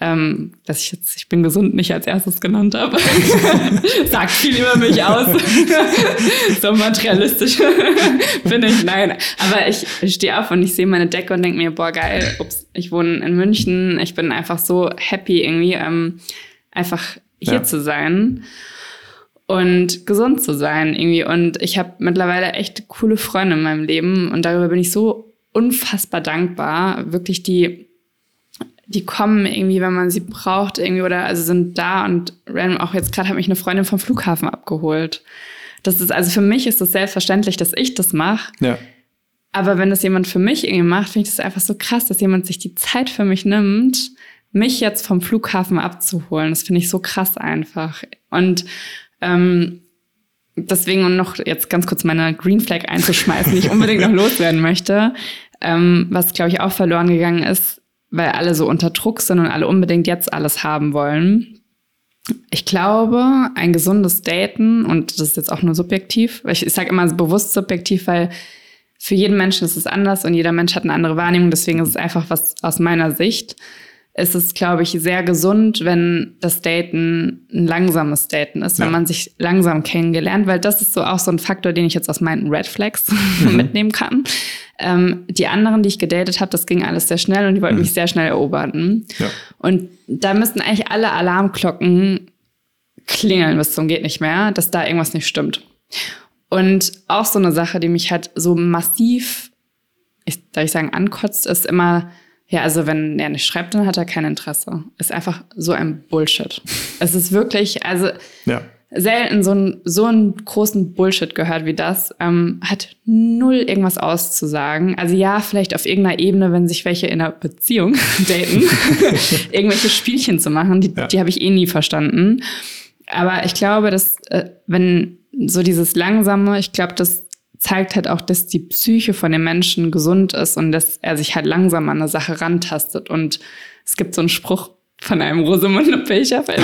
Ähm, dass ich jetzt, ich bin gesund nicht als erstes genannt habe. Sagt viel über mich aus. so materialistisch bin ich. Nein. Aber ich, ich stehe auf und ich sehe meine Decke und denke mir, boah, geil, ups, ich wohne in München. Ich bin einfach so happy irgendwie, ähm, einfach hier ja. zu sein und gesund zu sein irgendwie. Und ich habe mittlerweile echt coole Freunde in meinem Leben und darüber bin ich so unfassbar dankbar. Wirklich die, die kommen irgendwie, wenn man sie braucht, irgendwie oder also sind da und random auch jetzt gerade hat mich eine Freundin vom Flughafen abgeholt. Das ist also für mich ist das selbstverständlich, dass ich das mache. Ja. Aber wenn das jemand für mich irgendwie macht, finde ich das einfach so krass, dass jemand sich die Zeit für mich nimmt, mich jetzt vom Flughafen abzuholen. Das finde ich so krass einfach. Und ähm, deswegen und noch jetzt ganz kurz meine Green Flag einzuschmeißen, die ich unbedingt noch loswerden möchte, ähm, was glaube ich auch verloren gegangen ist, weil alle so unter Druck sind und alle unbedingt jetzt alles haben wollen. Ich glaube, ein gesundes Daten, und das ist jetzt auch nur subjektiv, ich, ich sage immer bewusst subjektiv, weil für jeden Menschen ist es anders und jeder Mensch hat eine andere Wahrnehmung. Deswegen ist es einfach was aus meiner Sicht. Ist es, glaube ich, sehr gesund, wenn das Daten ein langsames Daten ist, wenn ja. man sich langsam kennengelernt, weil das ist so auch so ein Faktor, den ich jetzt aus meinen Red Flags mhm. mitnehmen kann. Ähm, die anderen, die ich gedatet habe, das ging alles sehr schnell und die wollten mhm. mich sehr schnell erobern. Ja. Und da müssten eigentlich alle Alarmglocken klingeln bis zum geht nicht mehr, dass da irgendwas nicht stimmt. Und auch so eine Sache, die mich halt so massiv, ich, darf ich sagen, ankotzt, ist immer, ja, also wenn er nicht schreibt, dann hat er kein Interesse. Ist einfach so ein Bullshit. es ist wirklich, also ja. selten so, ein, so einen großen Bullshit gehört wie das. Ähm, hat null irgendwas auszusagen. Also ja, vielleicht auf irgendeiner Ebene, wenn sich welche in einer Beziehung daten, irgendwelche Spielchen zu machen, die, ja. die habe ich eh nie verstanden. Aber ich glaube, dass äh, wenn so dieses Langsame, ich glaube, das zeigt halt auch, dass die Psyche von dem Menschen gesund ist und dass er sich halt langsam an eine Sache rantastet. Und es gibt so einen Spruch von einem Rosamunde Pilcher.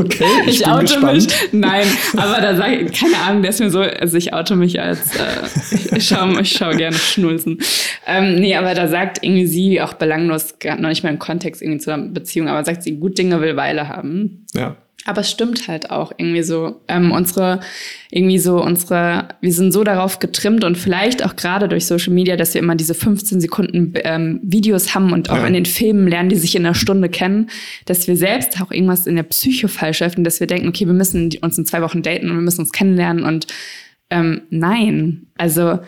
Okay, ich, ich bin gespannt. mich. Nein, aber da sage ich, keine Ahnung, der ist mir so, also ich oute mich als, äh, ich schaue ich schau gerne Schnulzen. Ähm, nee, aber da sagt irgendwie sie auch belanglos, noch nicht mal im Kontext irgendwie zur Beziehung, aber sagt sie, gut Dinge will Weile haben. Ja. Aber es stimmt halt auch irgendwie so. Ähm, unsere, irgendwie so, unsere, wir sind so darauf getrimmt und vielleicht auch gerade durch Social Media, dass wir immer diese 15 Sekunden ähm, Videos haben und auch ja. in den Filmen lernen, die sich in einer Stunde kennen, dass wir selbst auch irgendwas in der Psyche falsch öffnen, dass wir denken, okay, wir müssen uns in zwei Wochen daten und wir müssen uns kennenlernen und ähm, nein. Also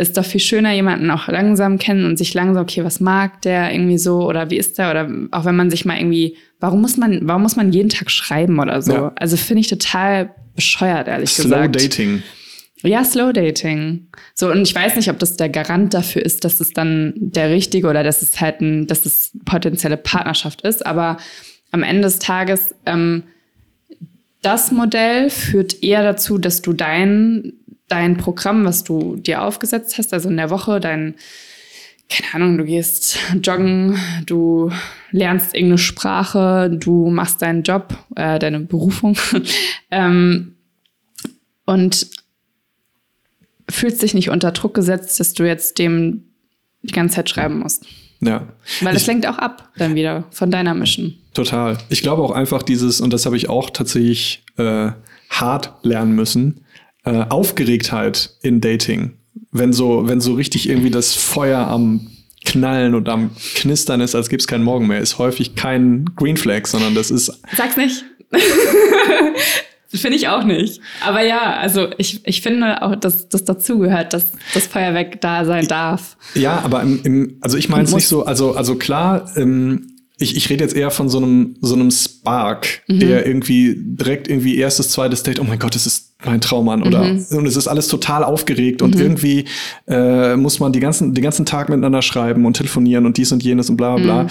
ist doch viel schöner, jemanden auch langsam kennen und sich langsam, okay, was mag der irgendwie so oder wie ist der? Oder auch wenn man sich mal irgendwie, warum muss man, warum muss man jeden Tag schreiben oder so? Ja. Also finde ich total bescheuert, ehrlich Slow gesagt. Slow Dating. Ja, Slow Dating. So, und ich weiß nicht, ob das der Garant dafür ist, dass es dann der richtige oder dass es halt ein, dass es potenzielle Partnerschaft ist, aber am Ende des Tages, ähm, das Modell führt eher dazu, dass du dein dein Programm, was du dir aufgesetzt hast, also in der Woche, dein, keine Ahnung, du gehst joggen, du lernst irgendeine Sprache, du machst deinen Job, äh, deine Berufung ähm, und fühlst dich nicht unter Druck gesetzt, dass du jetzt dem die ganze Zeit schreiben musst. Ja. Weil das lenkt auch ab dann wieder von deiner Mission. Total. Ich glaube auch einfach dieses, und das habe ich auch tatsächlich äh, hart lernen müssen, äh, Aufgeregtheit in Dating. Wenn so, wenn so richtig irgendwie das Feuer am Knallen und am Knistern ist, als gäbe es keinen Morgen mehr, ist häufig kein Green Flag, sondern das ist. Sag's nicht. Finde ich auch nicht. Aber ja, also ich, ich finde auch, dass das dazugehört, dass das Feuerwerk da sein darf. Ja, aber im, im also ich meine es nicht so, also, also klar, ähm, ich, ich rede jetzt eher von so einem, so einem Spark, mhm. der irgendwie direkt irgendwie erstes, zweites Date, oh mein Gott, das ist mein Traummann oder mhm. und es ist alles total aufgeregt und mhm. irgendwie äh, muss man die ganzen, den ganzen Tag miteinander schreiben und telefonieren und dies und jenes und bla bla bla. Mhm.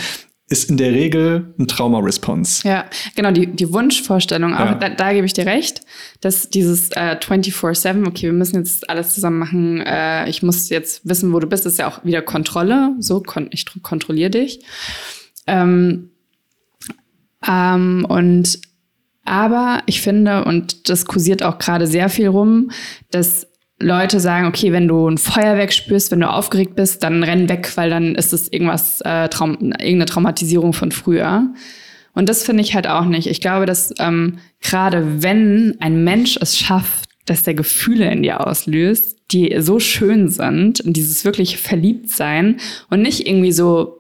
Ist in der Regel ein Trauma-Response. Ja, genau, die, die Wunschvorstellung, auch ja. da, da gebe ich dir recht, dass dieses äh, 24-7, okay, wir müssen jetzt alles zusammen machen, äh, ich muss jetzt wissen, wo du bist, ist ja auch wieder Kontrolle, so, kon ich kontrolliere dich. Ähm, ähm, und aber ich finde, und das kursiert auch gerade sehr viel rum, dass Leute sagen, okay, wenn du ein Feuerwerk spürst, wenn du aufgeregt bist, dann renn weg, weil dann ist es irgendwas, äh, Traum irgendeine Traumatisierung von früher. Und das finde ich halt auch nicht. Ich glaube, dass ähm, gerade wenn ein Mensch es schafft, dass der Gefühle in dir auslöst, die so schön sind und dieses wirklich verliebt sein und nicht irgendwie so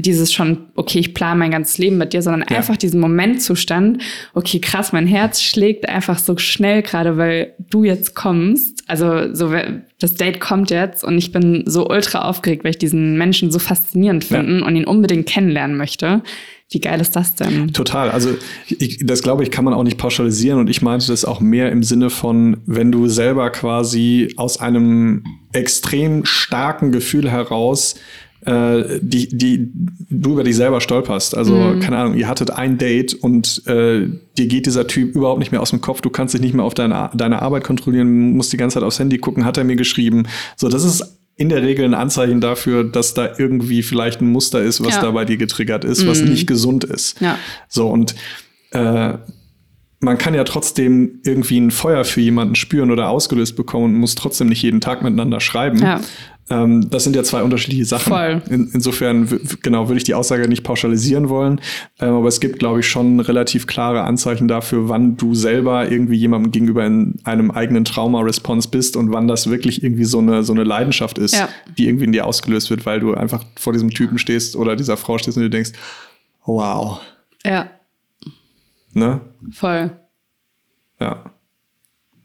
dieses schon, okay, ich plane mein ganzes Leben mit dir, sondern ja. einfach diesen Momentzustand, okay, krass, mein Herz schlägt einfach so schnell gerade, weil du jetzt kommst. Also so das Date kommt jetzt und ich bin so ultra aufgeregt, weil ich diesen Menschen so faszinierend finde ja. und ihn unbedingt kennenlernen möchte. Wie geil ist das denn? Total. Also ich, das glaube ich, kann man auch nicht pauschalisieren und ich meinte das auch mehr im Sinne von, wenn du selber quasi aus einem extrem starken Gefühl heraus äh, die, die du über dich selber stolperst. Also, mhm. keine Ahnung, ihr hattet ein Date und äh, dir geht dieser Typ überhaupt nicht mehr aus dem Kopf, du kannst dich nicht mehr auf deine, deine Arbeit kontrollieren, musst die ganze Zeit aufs Handy gucken, hat er mir geschrieben. So, das ist in der Regel ein Anzeichen dafür, dass da irgendwie vielleicht ein Muster ist, was ja. da bei dir getriggert ist, mhm. was nicht gesund ist. Ja. So, und äh, man kann ja trotzdem irgendwie ein Feuer für jemanden spüren oder ausgelöst bekommen und muss trotzdem nicht jeden Tag miteinander schreiben. Ja. Ähm, das sind ja zwei unterschiedliche Sachen. Voll. In, insofern, genau, würde ich die Aussage nicht pauschalisieren wollen. Ähm, aber es gibt, glaube ich, schon relativ klare Anzeichen dafür, wann du selber irgendwie jemandem gegenüber in einem eigenen Trauma-Response bist und wann das wirklich irgendwie so eine, so eine Leidenschaft ist, Ja. die irgendwie in dir ausgelöst wird, weil du einfach vor diesem Typen stehst oder dieser Frau stehst und du denkst, wow, Ja, ne? voll. Ja.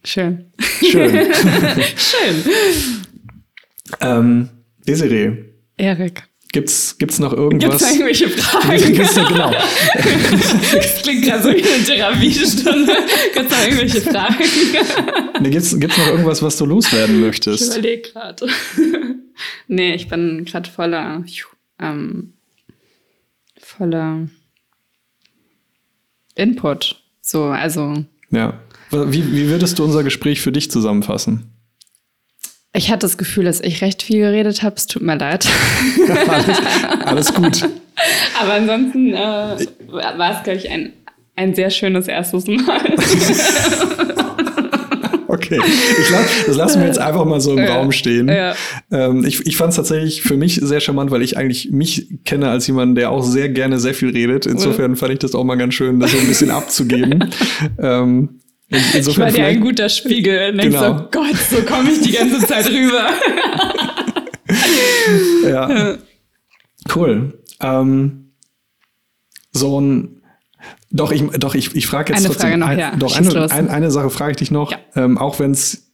Schön. Schön. Schön. Ähm, Desiree, Erik. gibt's, gibt's noch irgendwas? es irgendwelche Fragen? Gibt's genau. Das klingt gerade so wie eine Therapiestunde. Gibt es noch irgendwelche Fragen? Nee, gibt's, gibt's noch irgendwas, was du loswerden Ich möchtest? überlege gerade. nee, ich bin gerade voller, ähm, voller Input. So, also Ja. Wie, wie würdest du unser Gespräch für dich zusammenfassen? Ich hatte das Gefühl, dass ich recht viel geredet habe. Es tut mir leid. alles, alles gut. Aber ansonsten äh, war es, glaube ich, ein, ein sehr schönes erstes Mal. Okay. Ich glaub, das lassen wir jetzt einfach mal so im Ja. Raum stehen. Ja. Ähm, ich ich fand es tatsächlich für mich sehr charmant, weil ich eigentlich mich kenne als jemand, der auch sehr gerne sehr viel redet. Insofern fand ich das auch mal ganz schön, das so ein bisschen abzugeben. ähm, Ich war dir ein guter Spiegel. Und denkst Genau. so, Gott, so komme ich die ganze Zeit rüber. ja. Cool. Ähm, so ein doch, ich, doch, ich, ich frage jetzt Eine trotzdem. Frage noch, ein, ja. Doch, Schieß eine, ein, eine Sache frage ich dich noch, Ja. ähm, auch wenn es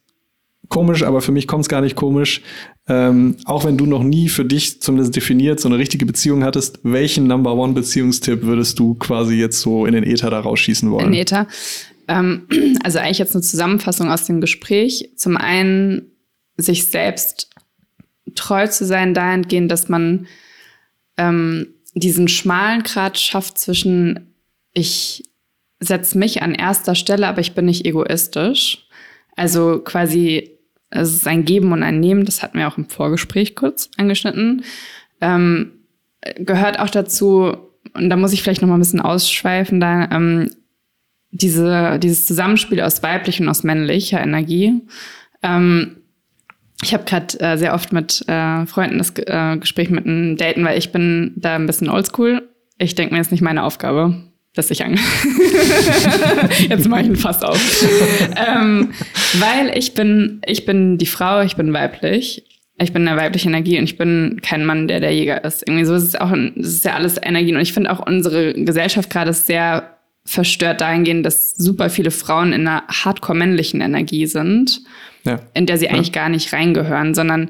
komisch, aber für mich kommt es gar nicht komisch. Ähm, auch wenn du noch nie für dich zumindest definiert so eine richtige Beziehung hattest, welchen Number One Beziehungstipp würdest du quasi jetzt so in den Äther da rausschießen wollen? in Ether. Ähm, also eigentlich jetzt eine Zusammenfassung aus dem Gespräch. Zum einen sich selbst treu zu sein dahingehend, dass man ähm, diesen schmalen Grad schafft zwischen ich setze mich an erster Stelle, aber ich bin nicht egoistisch. Also quasi, es ist ein Geben und ein Nehmen, das hatten wir auch im Vorgespräch kurz angeschnitten. Ähm, gehört auch dazu, und da muss ich vielleicht noch mal ein bisschen ausschweifen, da ähm, diese, dieses Zusammenspiel aus weiblich und aus männlicher Energie. Ähm, ich habe gerade äh, sehr oft mit äh, Freunden das äh, Gespräch mit einem Daten, weil ich bin da ein bisschen oldschool. Ich denke mir, ist nicht meine Aufgabe, dass ich an. Jetzt mache ich ihn fast auf. ähm, weil ich bin, ich bin die Frau, ich bin weiblich. Ich bin eine weibliche Energie und ich bin kein Mann, der der Jäger ist. Irgendwie so ist es auch, das ist ja alles Energien. Und ich finde auch unsere Gesellschaft gerade sehr verstört dahingehend, dass super viele Frauen in einer hardcore männlichen Energie sind Ja. in der sie eigentlich gar nicht reingehören, sondern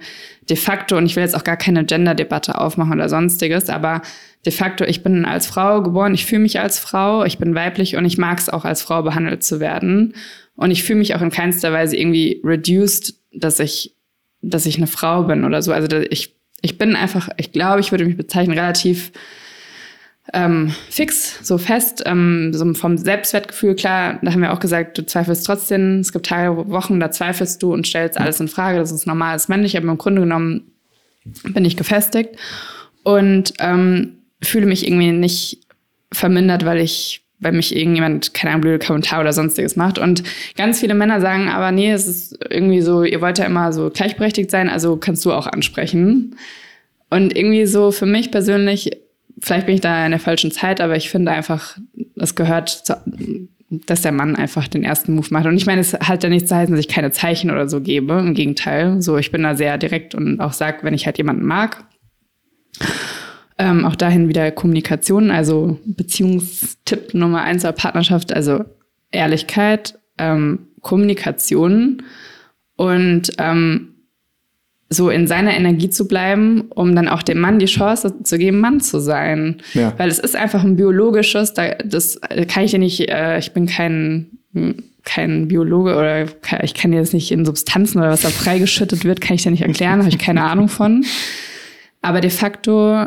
de facto, und ich will jetzt auch gar keine Gender-Debatte aufmachen oder sonstiges, aber de facto, ich bin als Frau geboren, ich fühle mich als Frau, ich bin weiblich und ich mag es auch als Frau behandelt zu werden. Und ich fühle mich auch in keinster Weise irgendwie reduced, dass ich, dass ich eine Frau bin oder so. Also ich, ich bin einfach, ich glaube, ich würde mich bezeichnen, relativ ähm, fix, so fest, ähm, so vom Selbstwertgefühl, klar, da haben wir auch gesagt, du zweifelst trotzdem, es gibt Tage, Wochen, da zweifelst du und stellst alles in Frage, das ist normal, das ist männlich, aber im Grunde genommen bin ich gefestigt und ähm, fühle mich irgendwie nicht vermindert, weil ich, weil mich irgendjemand, keine Ahnung, blöde Kommentar oder sonstiges macht. Und ganz viele Männer sagen aber, nee, es ist irgendwie so, ihr wollt ja immer so gleichberechtigt sein, also kannst du auch ansprechen. Und irgendwie so für mich persönlich, vielleicht bin ich da in der falschen Zeit, aber ich finde einfach, es gehört, zu, dass der Mann einfach den ersten Move macht. Und ich meine, es hat ja nichts zu heißen, dass ich keine Zeichen oder so gebe. Im Gegenteil. So, ich bin da sehr direkt und auch sag, wenn ich halt jemanden mag. Ähm, auch dahin wieder Kommunikation, also Beziehungstipp Nummer eins der Partnerschaft, also Ehrlichkeit, ähm, Kommunikation und ähm, so in seiner Energie zu bleiben, um dann auch dem Mann die Chance zu geben, Mann zu sein. Ja. Weil es ist einfach ein biologisches, da, das kann ich dir nicht, äh, ich bin kein, kein Biologe oder ich kann dir das nicht in Substanzen oder was da freigeschüttet wird, kann ich dir nicht erklären, habe ich keine Ahnung von. Aber de facto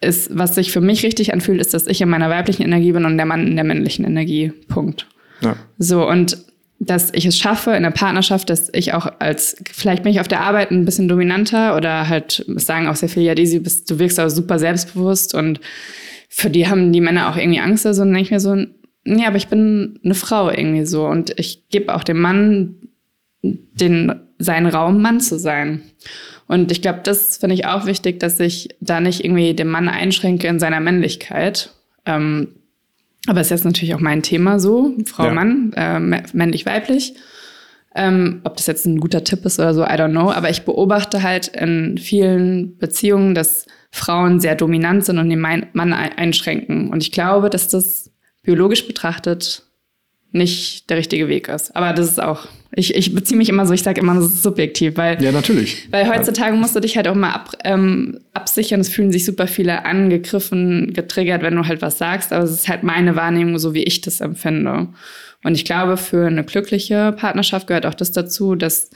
ist, was sich für mich richtig anfühlt, ist, dass ich in meiner weiblichen Energie bin und der Mann in der männlichen Energie. Punkt. Ja. So, und dass ich es schaffe in der Partnerschaft, dass ich auch als, vielleicht bin ich auf der Arbeit ein bisschen dominanter oder halt sagen auch sehr viele, ja, Daisy, bist, du wirkst aber super selbstbewusst und für die haben die Männer auch irgendwie Angst oder so. Und dann denke ich mir so, nee, aber ich bin eine Frau irgendwie so und ich gebe auch dem Mann den, seinen Raum, Mann zu sein. Und ich glaube, das finde ich auch wichtig, dass ich da nicht irgendwie den Mann einschränke in seiner Männlichkeit. Ähm, aber es ist jetzt natürlich auch mein Thema so, Frau, ja. Mann, äh, männlich, weiblich. Ähm, ob das jetzt ein guter Tipp ist oder so, I don't know. Aber ich beobachte halt in vielen Beziehungen, dass Frauen sehr dominant sind und den Mann einschränken. Und ich glaube, dass das biologisch betrachtet nicht der richtige Weg ist. Aber das ist auch, ich, ich beziehe mich immer so, ich sage immer, das ist subjektiv, weil. Ja, natürlich. Weil heutzutage musst du dich halt auch mal ab, ähm, absichern. Es fühlen sich super viele angegriffen, getriggert, wenn du halt was sagst. Aber es ist halt meine Wahrnehmung, so wie ich das empfinde. Und ich glaube, für eine glückliche Partnerschaft gehört auch das dazu, dass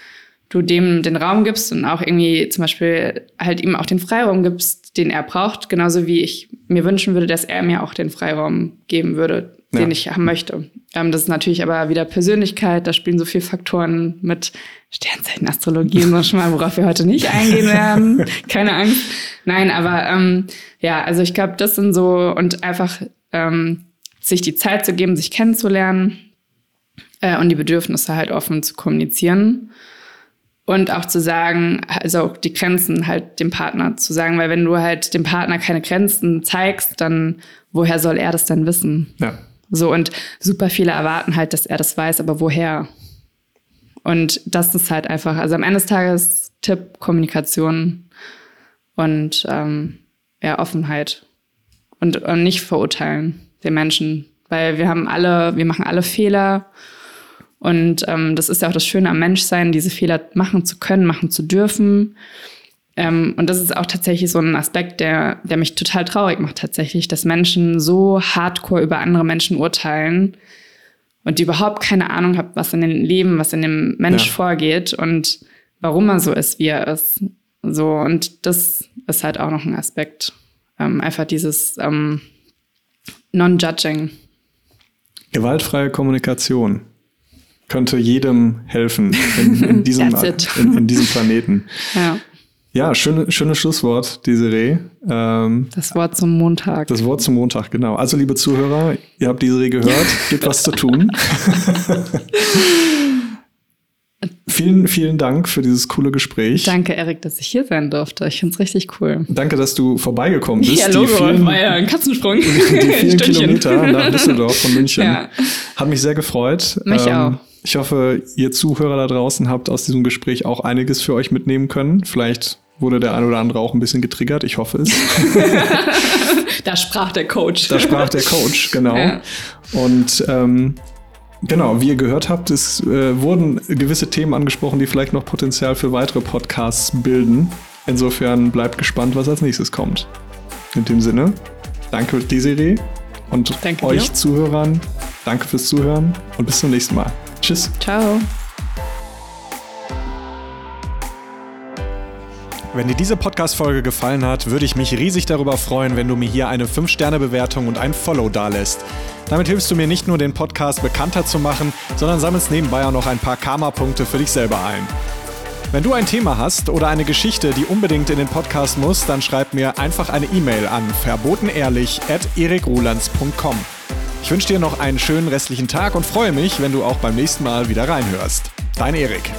du dem den Raum gibst und auch irgendwie zum Beispiel halt ihm auch den Freiraum gibst, den er braucht, genauso wie ich mir wünschen würde, dass er mir auch den Freiraum geben würde, den ja. ich haben möchte. Ähm, das ist natürlich aber wieder Persönlichkeit, da spielen so viele Faktoren mit Sternzeichen, Astrologie und schon mal, worauf wir heute nicht eingehen werden. Keine Angst. Nein, aber ähm, ja, also ich glaube, das sind so und einfach ähm, sich die Zeit zu geben, sich kennenzulernen äh, und die Bedürfnisse halt offen zu kommunizieren. Und auch zu sagen, also auch die Grenzen halt dem Partner zu sagen, weil wenn du halt dem Partner keine Grenzen zeigst, dann woher soll er das denn wissen? Ja. So und super viele erwarten halt, dass er das weiß, aber woher? Und das ist halt einfach, also am Ende des Tages Tipp, Kommunikation und ähm, ja, Offenheit und, und nicht verurteilen den Menschen, weil wir haben alle, wir machen alle Fehler und ähm, das ist ja auch das Schöne am Menschsein, diese Fehler machen zu können, machen zu dürfen. Ähm, und das ist auch tatsächlich so ein Aspekt, der, der mich total traurig macht, tatsächlich, dass Menschen so hardcore über andere Menschen urteilen und die überhaupt keine Ahnung haben, was in dem Leben, was in dem Mensch ja. vorgeht und warum er so ist, wie er ist. So, und das ist halt auch noch ein Aspekt. Ähm, einfach dieses ähm, Non-Judging. Gewaltfreie Kommunikation könnte jedem helfen in, in diesem, in, in, diesem Planeten. Ja. Ja, schöne, schönes Schlusswort, Desiree. Ähm, das Wort zum Montag. Das Wort zum Montag, genau. Also, liebe Zuhörer, ihr habt Desiree gehört, gibt was zu tun. vielen, vielen Dank für dieses coole Gespräch. Danke, Erik, dass ich hier sein durfte. Ich finde es richtig cool. Danke, dass du vorbeigekommen bist. Ja, Logo, vielen, war ja ein Katzensprung. Die vielen Kilometer nach Düsseldorf von München. Ja. Hat mich sehr gefreut. Mich ähm, auch. Ich hoffe, ihr Zuhörer da draußen habt aus diesem Gespräch auch einiges für euch mitnehmen können. Vielleicht wurde der ein oder andere auch ein bisschen getriggert. Ich hoffe es. da sprach der Coach. Da sprach der Coach, genau. Ja. Und ähm, genau, wie ihr gehört habt, es äh, wurden gewisse Themen angesprochen, die vielleicht noch Potenzial für weitere Podcasts bilden. Insofern bleibt gespannt, was als nächstes kommt. In dem Sinne, danke Desiree und danke euch dir. Zuhörern. Danke fürs Zuhören und bis zum nächsten Mal. Tschüss. Ciao. Wenn dir diese Podcast-Folge gefallen hat, würde ich mich riesig darüber freuen, wenn du mir hier eine 5-Sterne-Bewertung und ein Follow dalässt. Damit hilfst du mir nicht nur, den Podcast bekannter zu machen, sondern sammelst nebenbei auch noch ein paar Karma-Punkte für dich selber ein. Wenn du ein Thema hast oder eine Geschichte, die unbedingt in den Podcast muss, dann schreib mir einfach eine E-Mail an verbotenehrlich.erikrulands.com. Ich wünsche dir noch einen schönen restlichen Tag und freue mich, wenn du auch beim nächsten Mal wieder reinhörst. Dein Erik.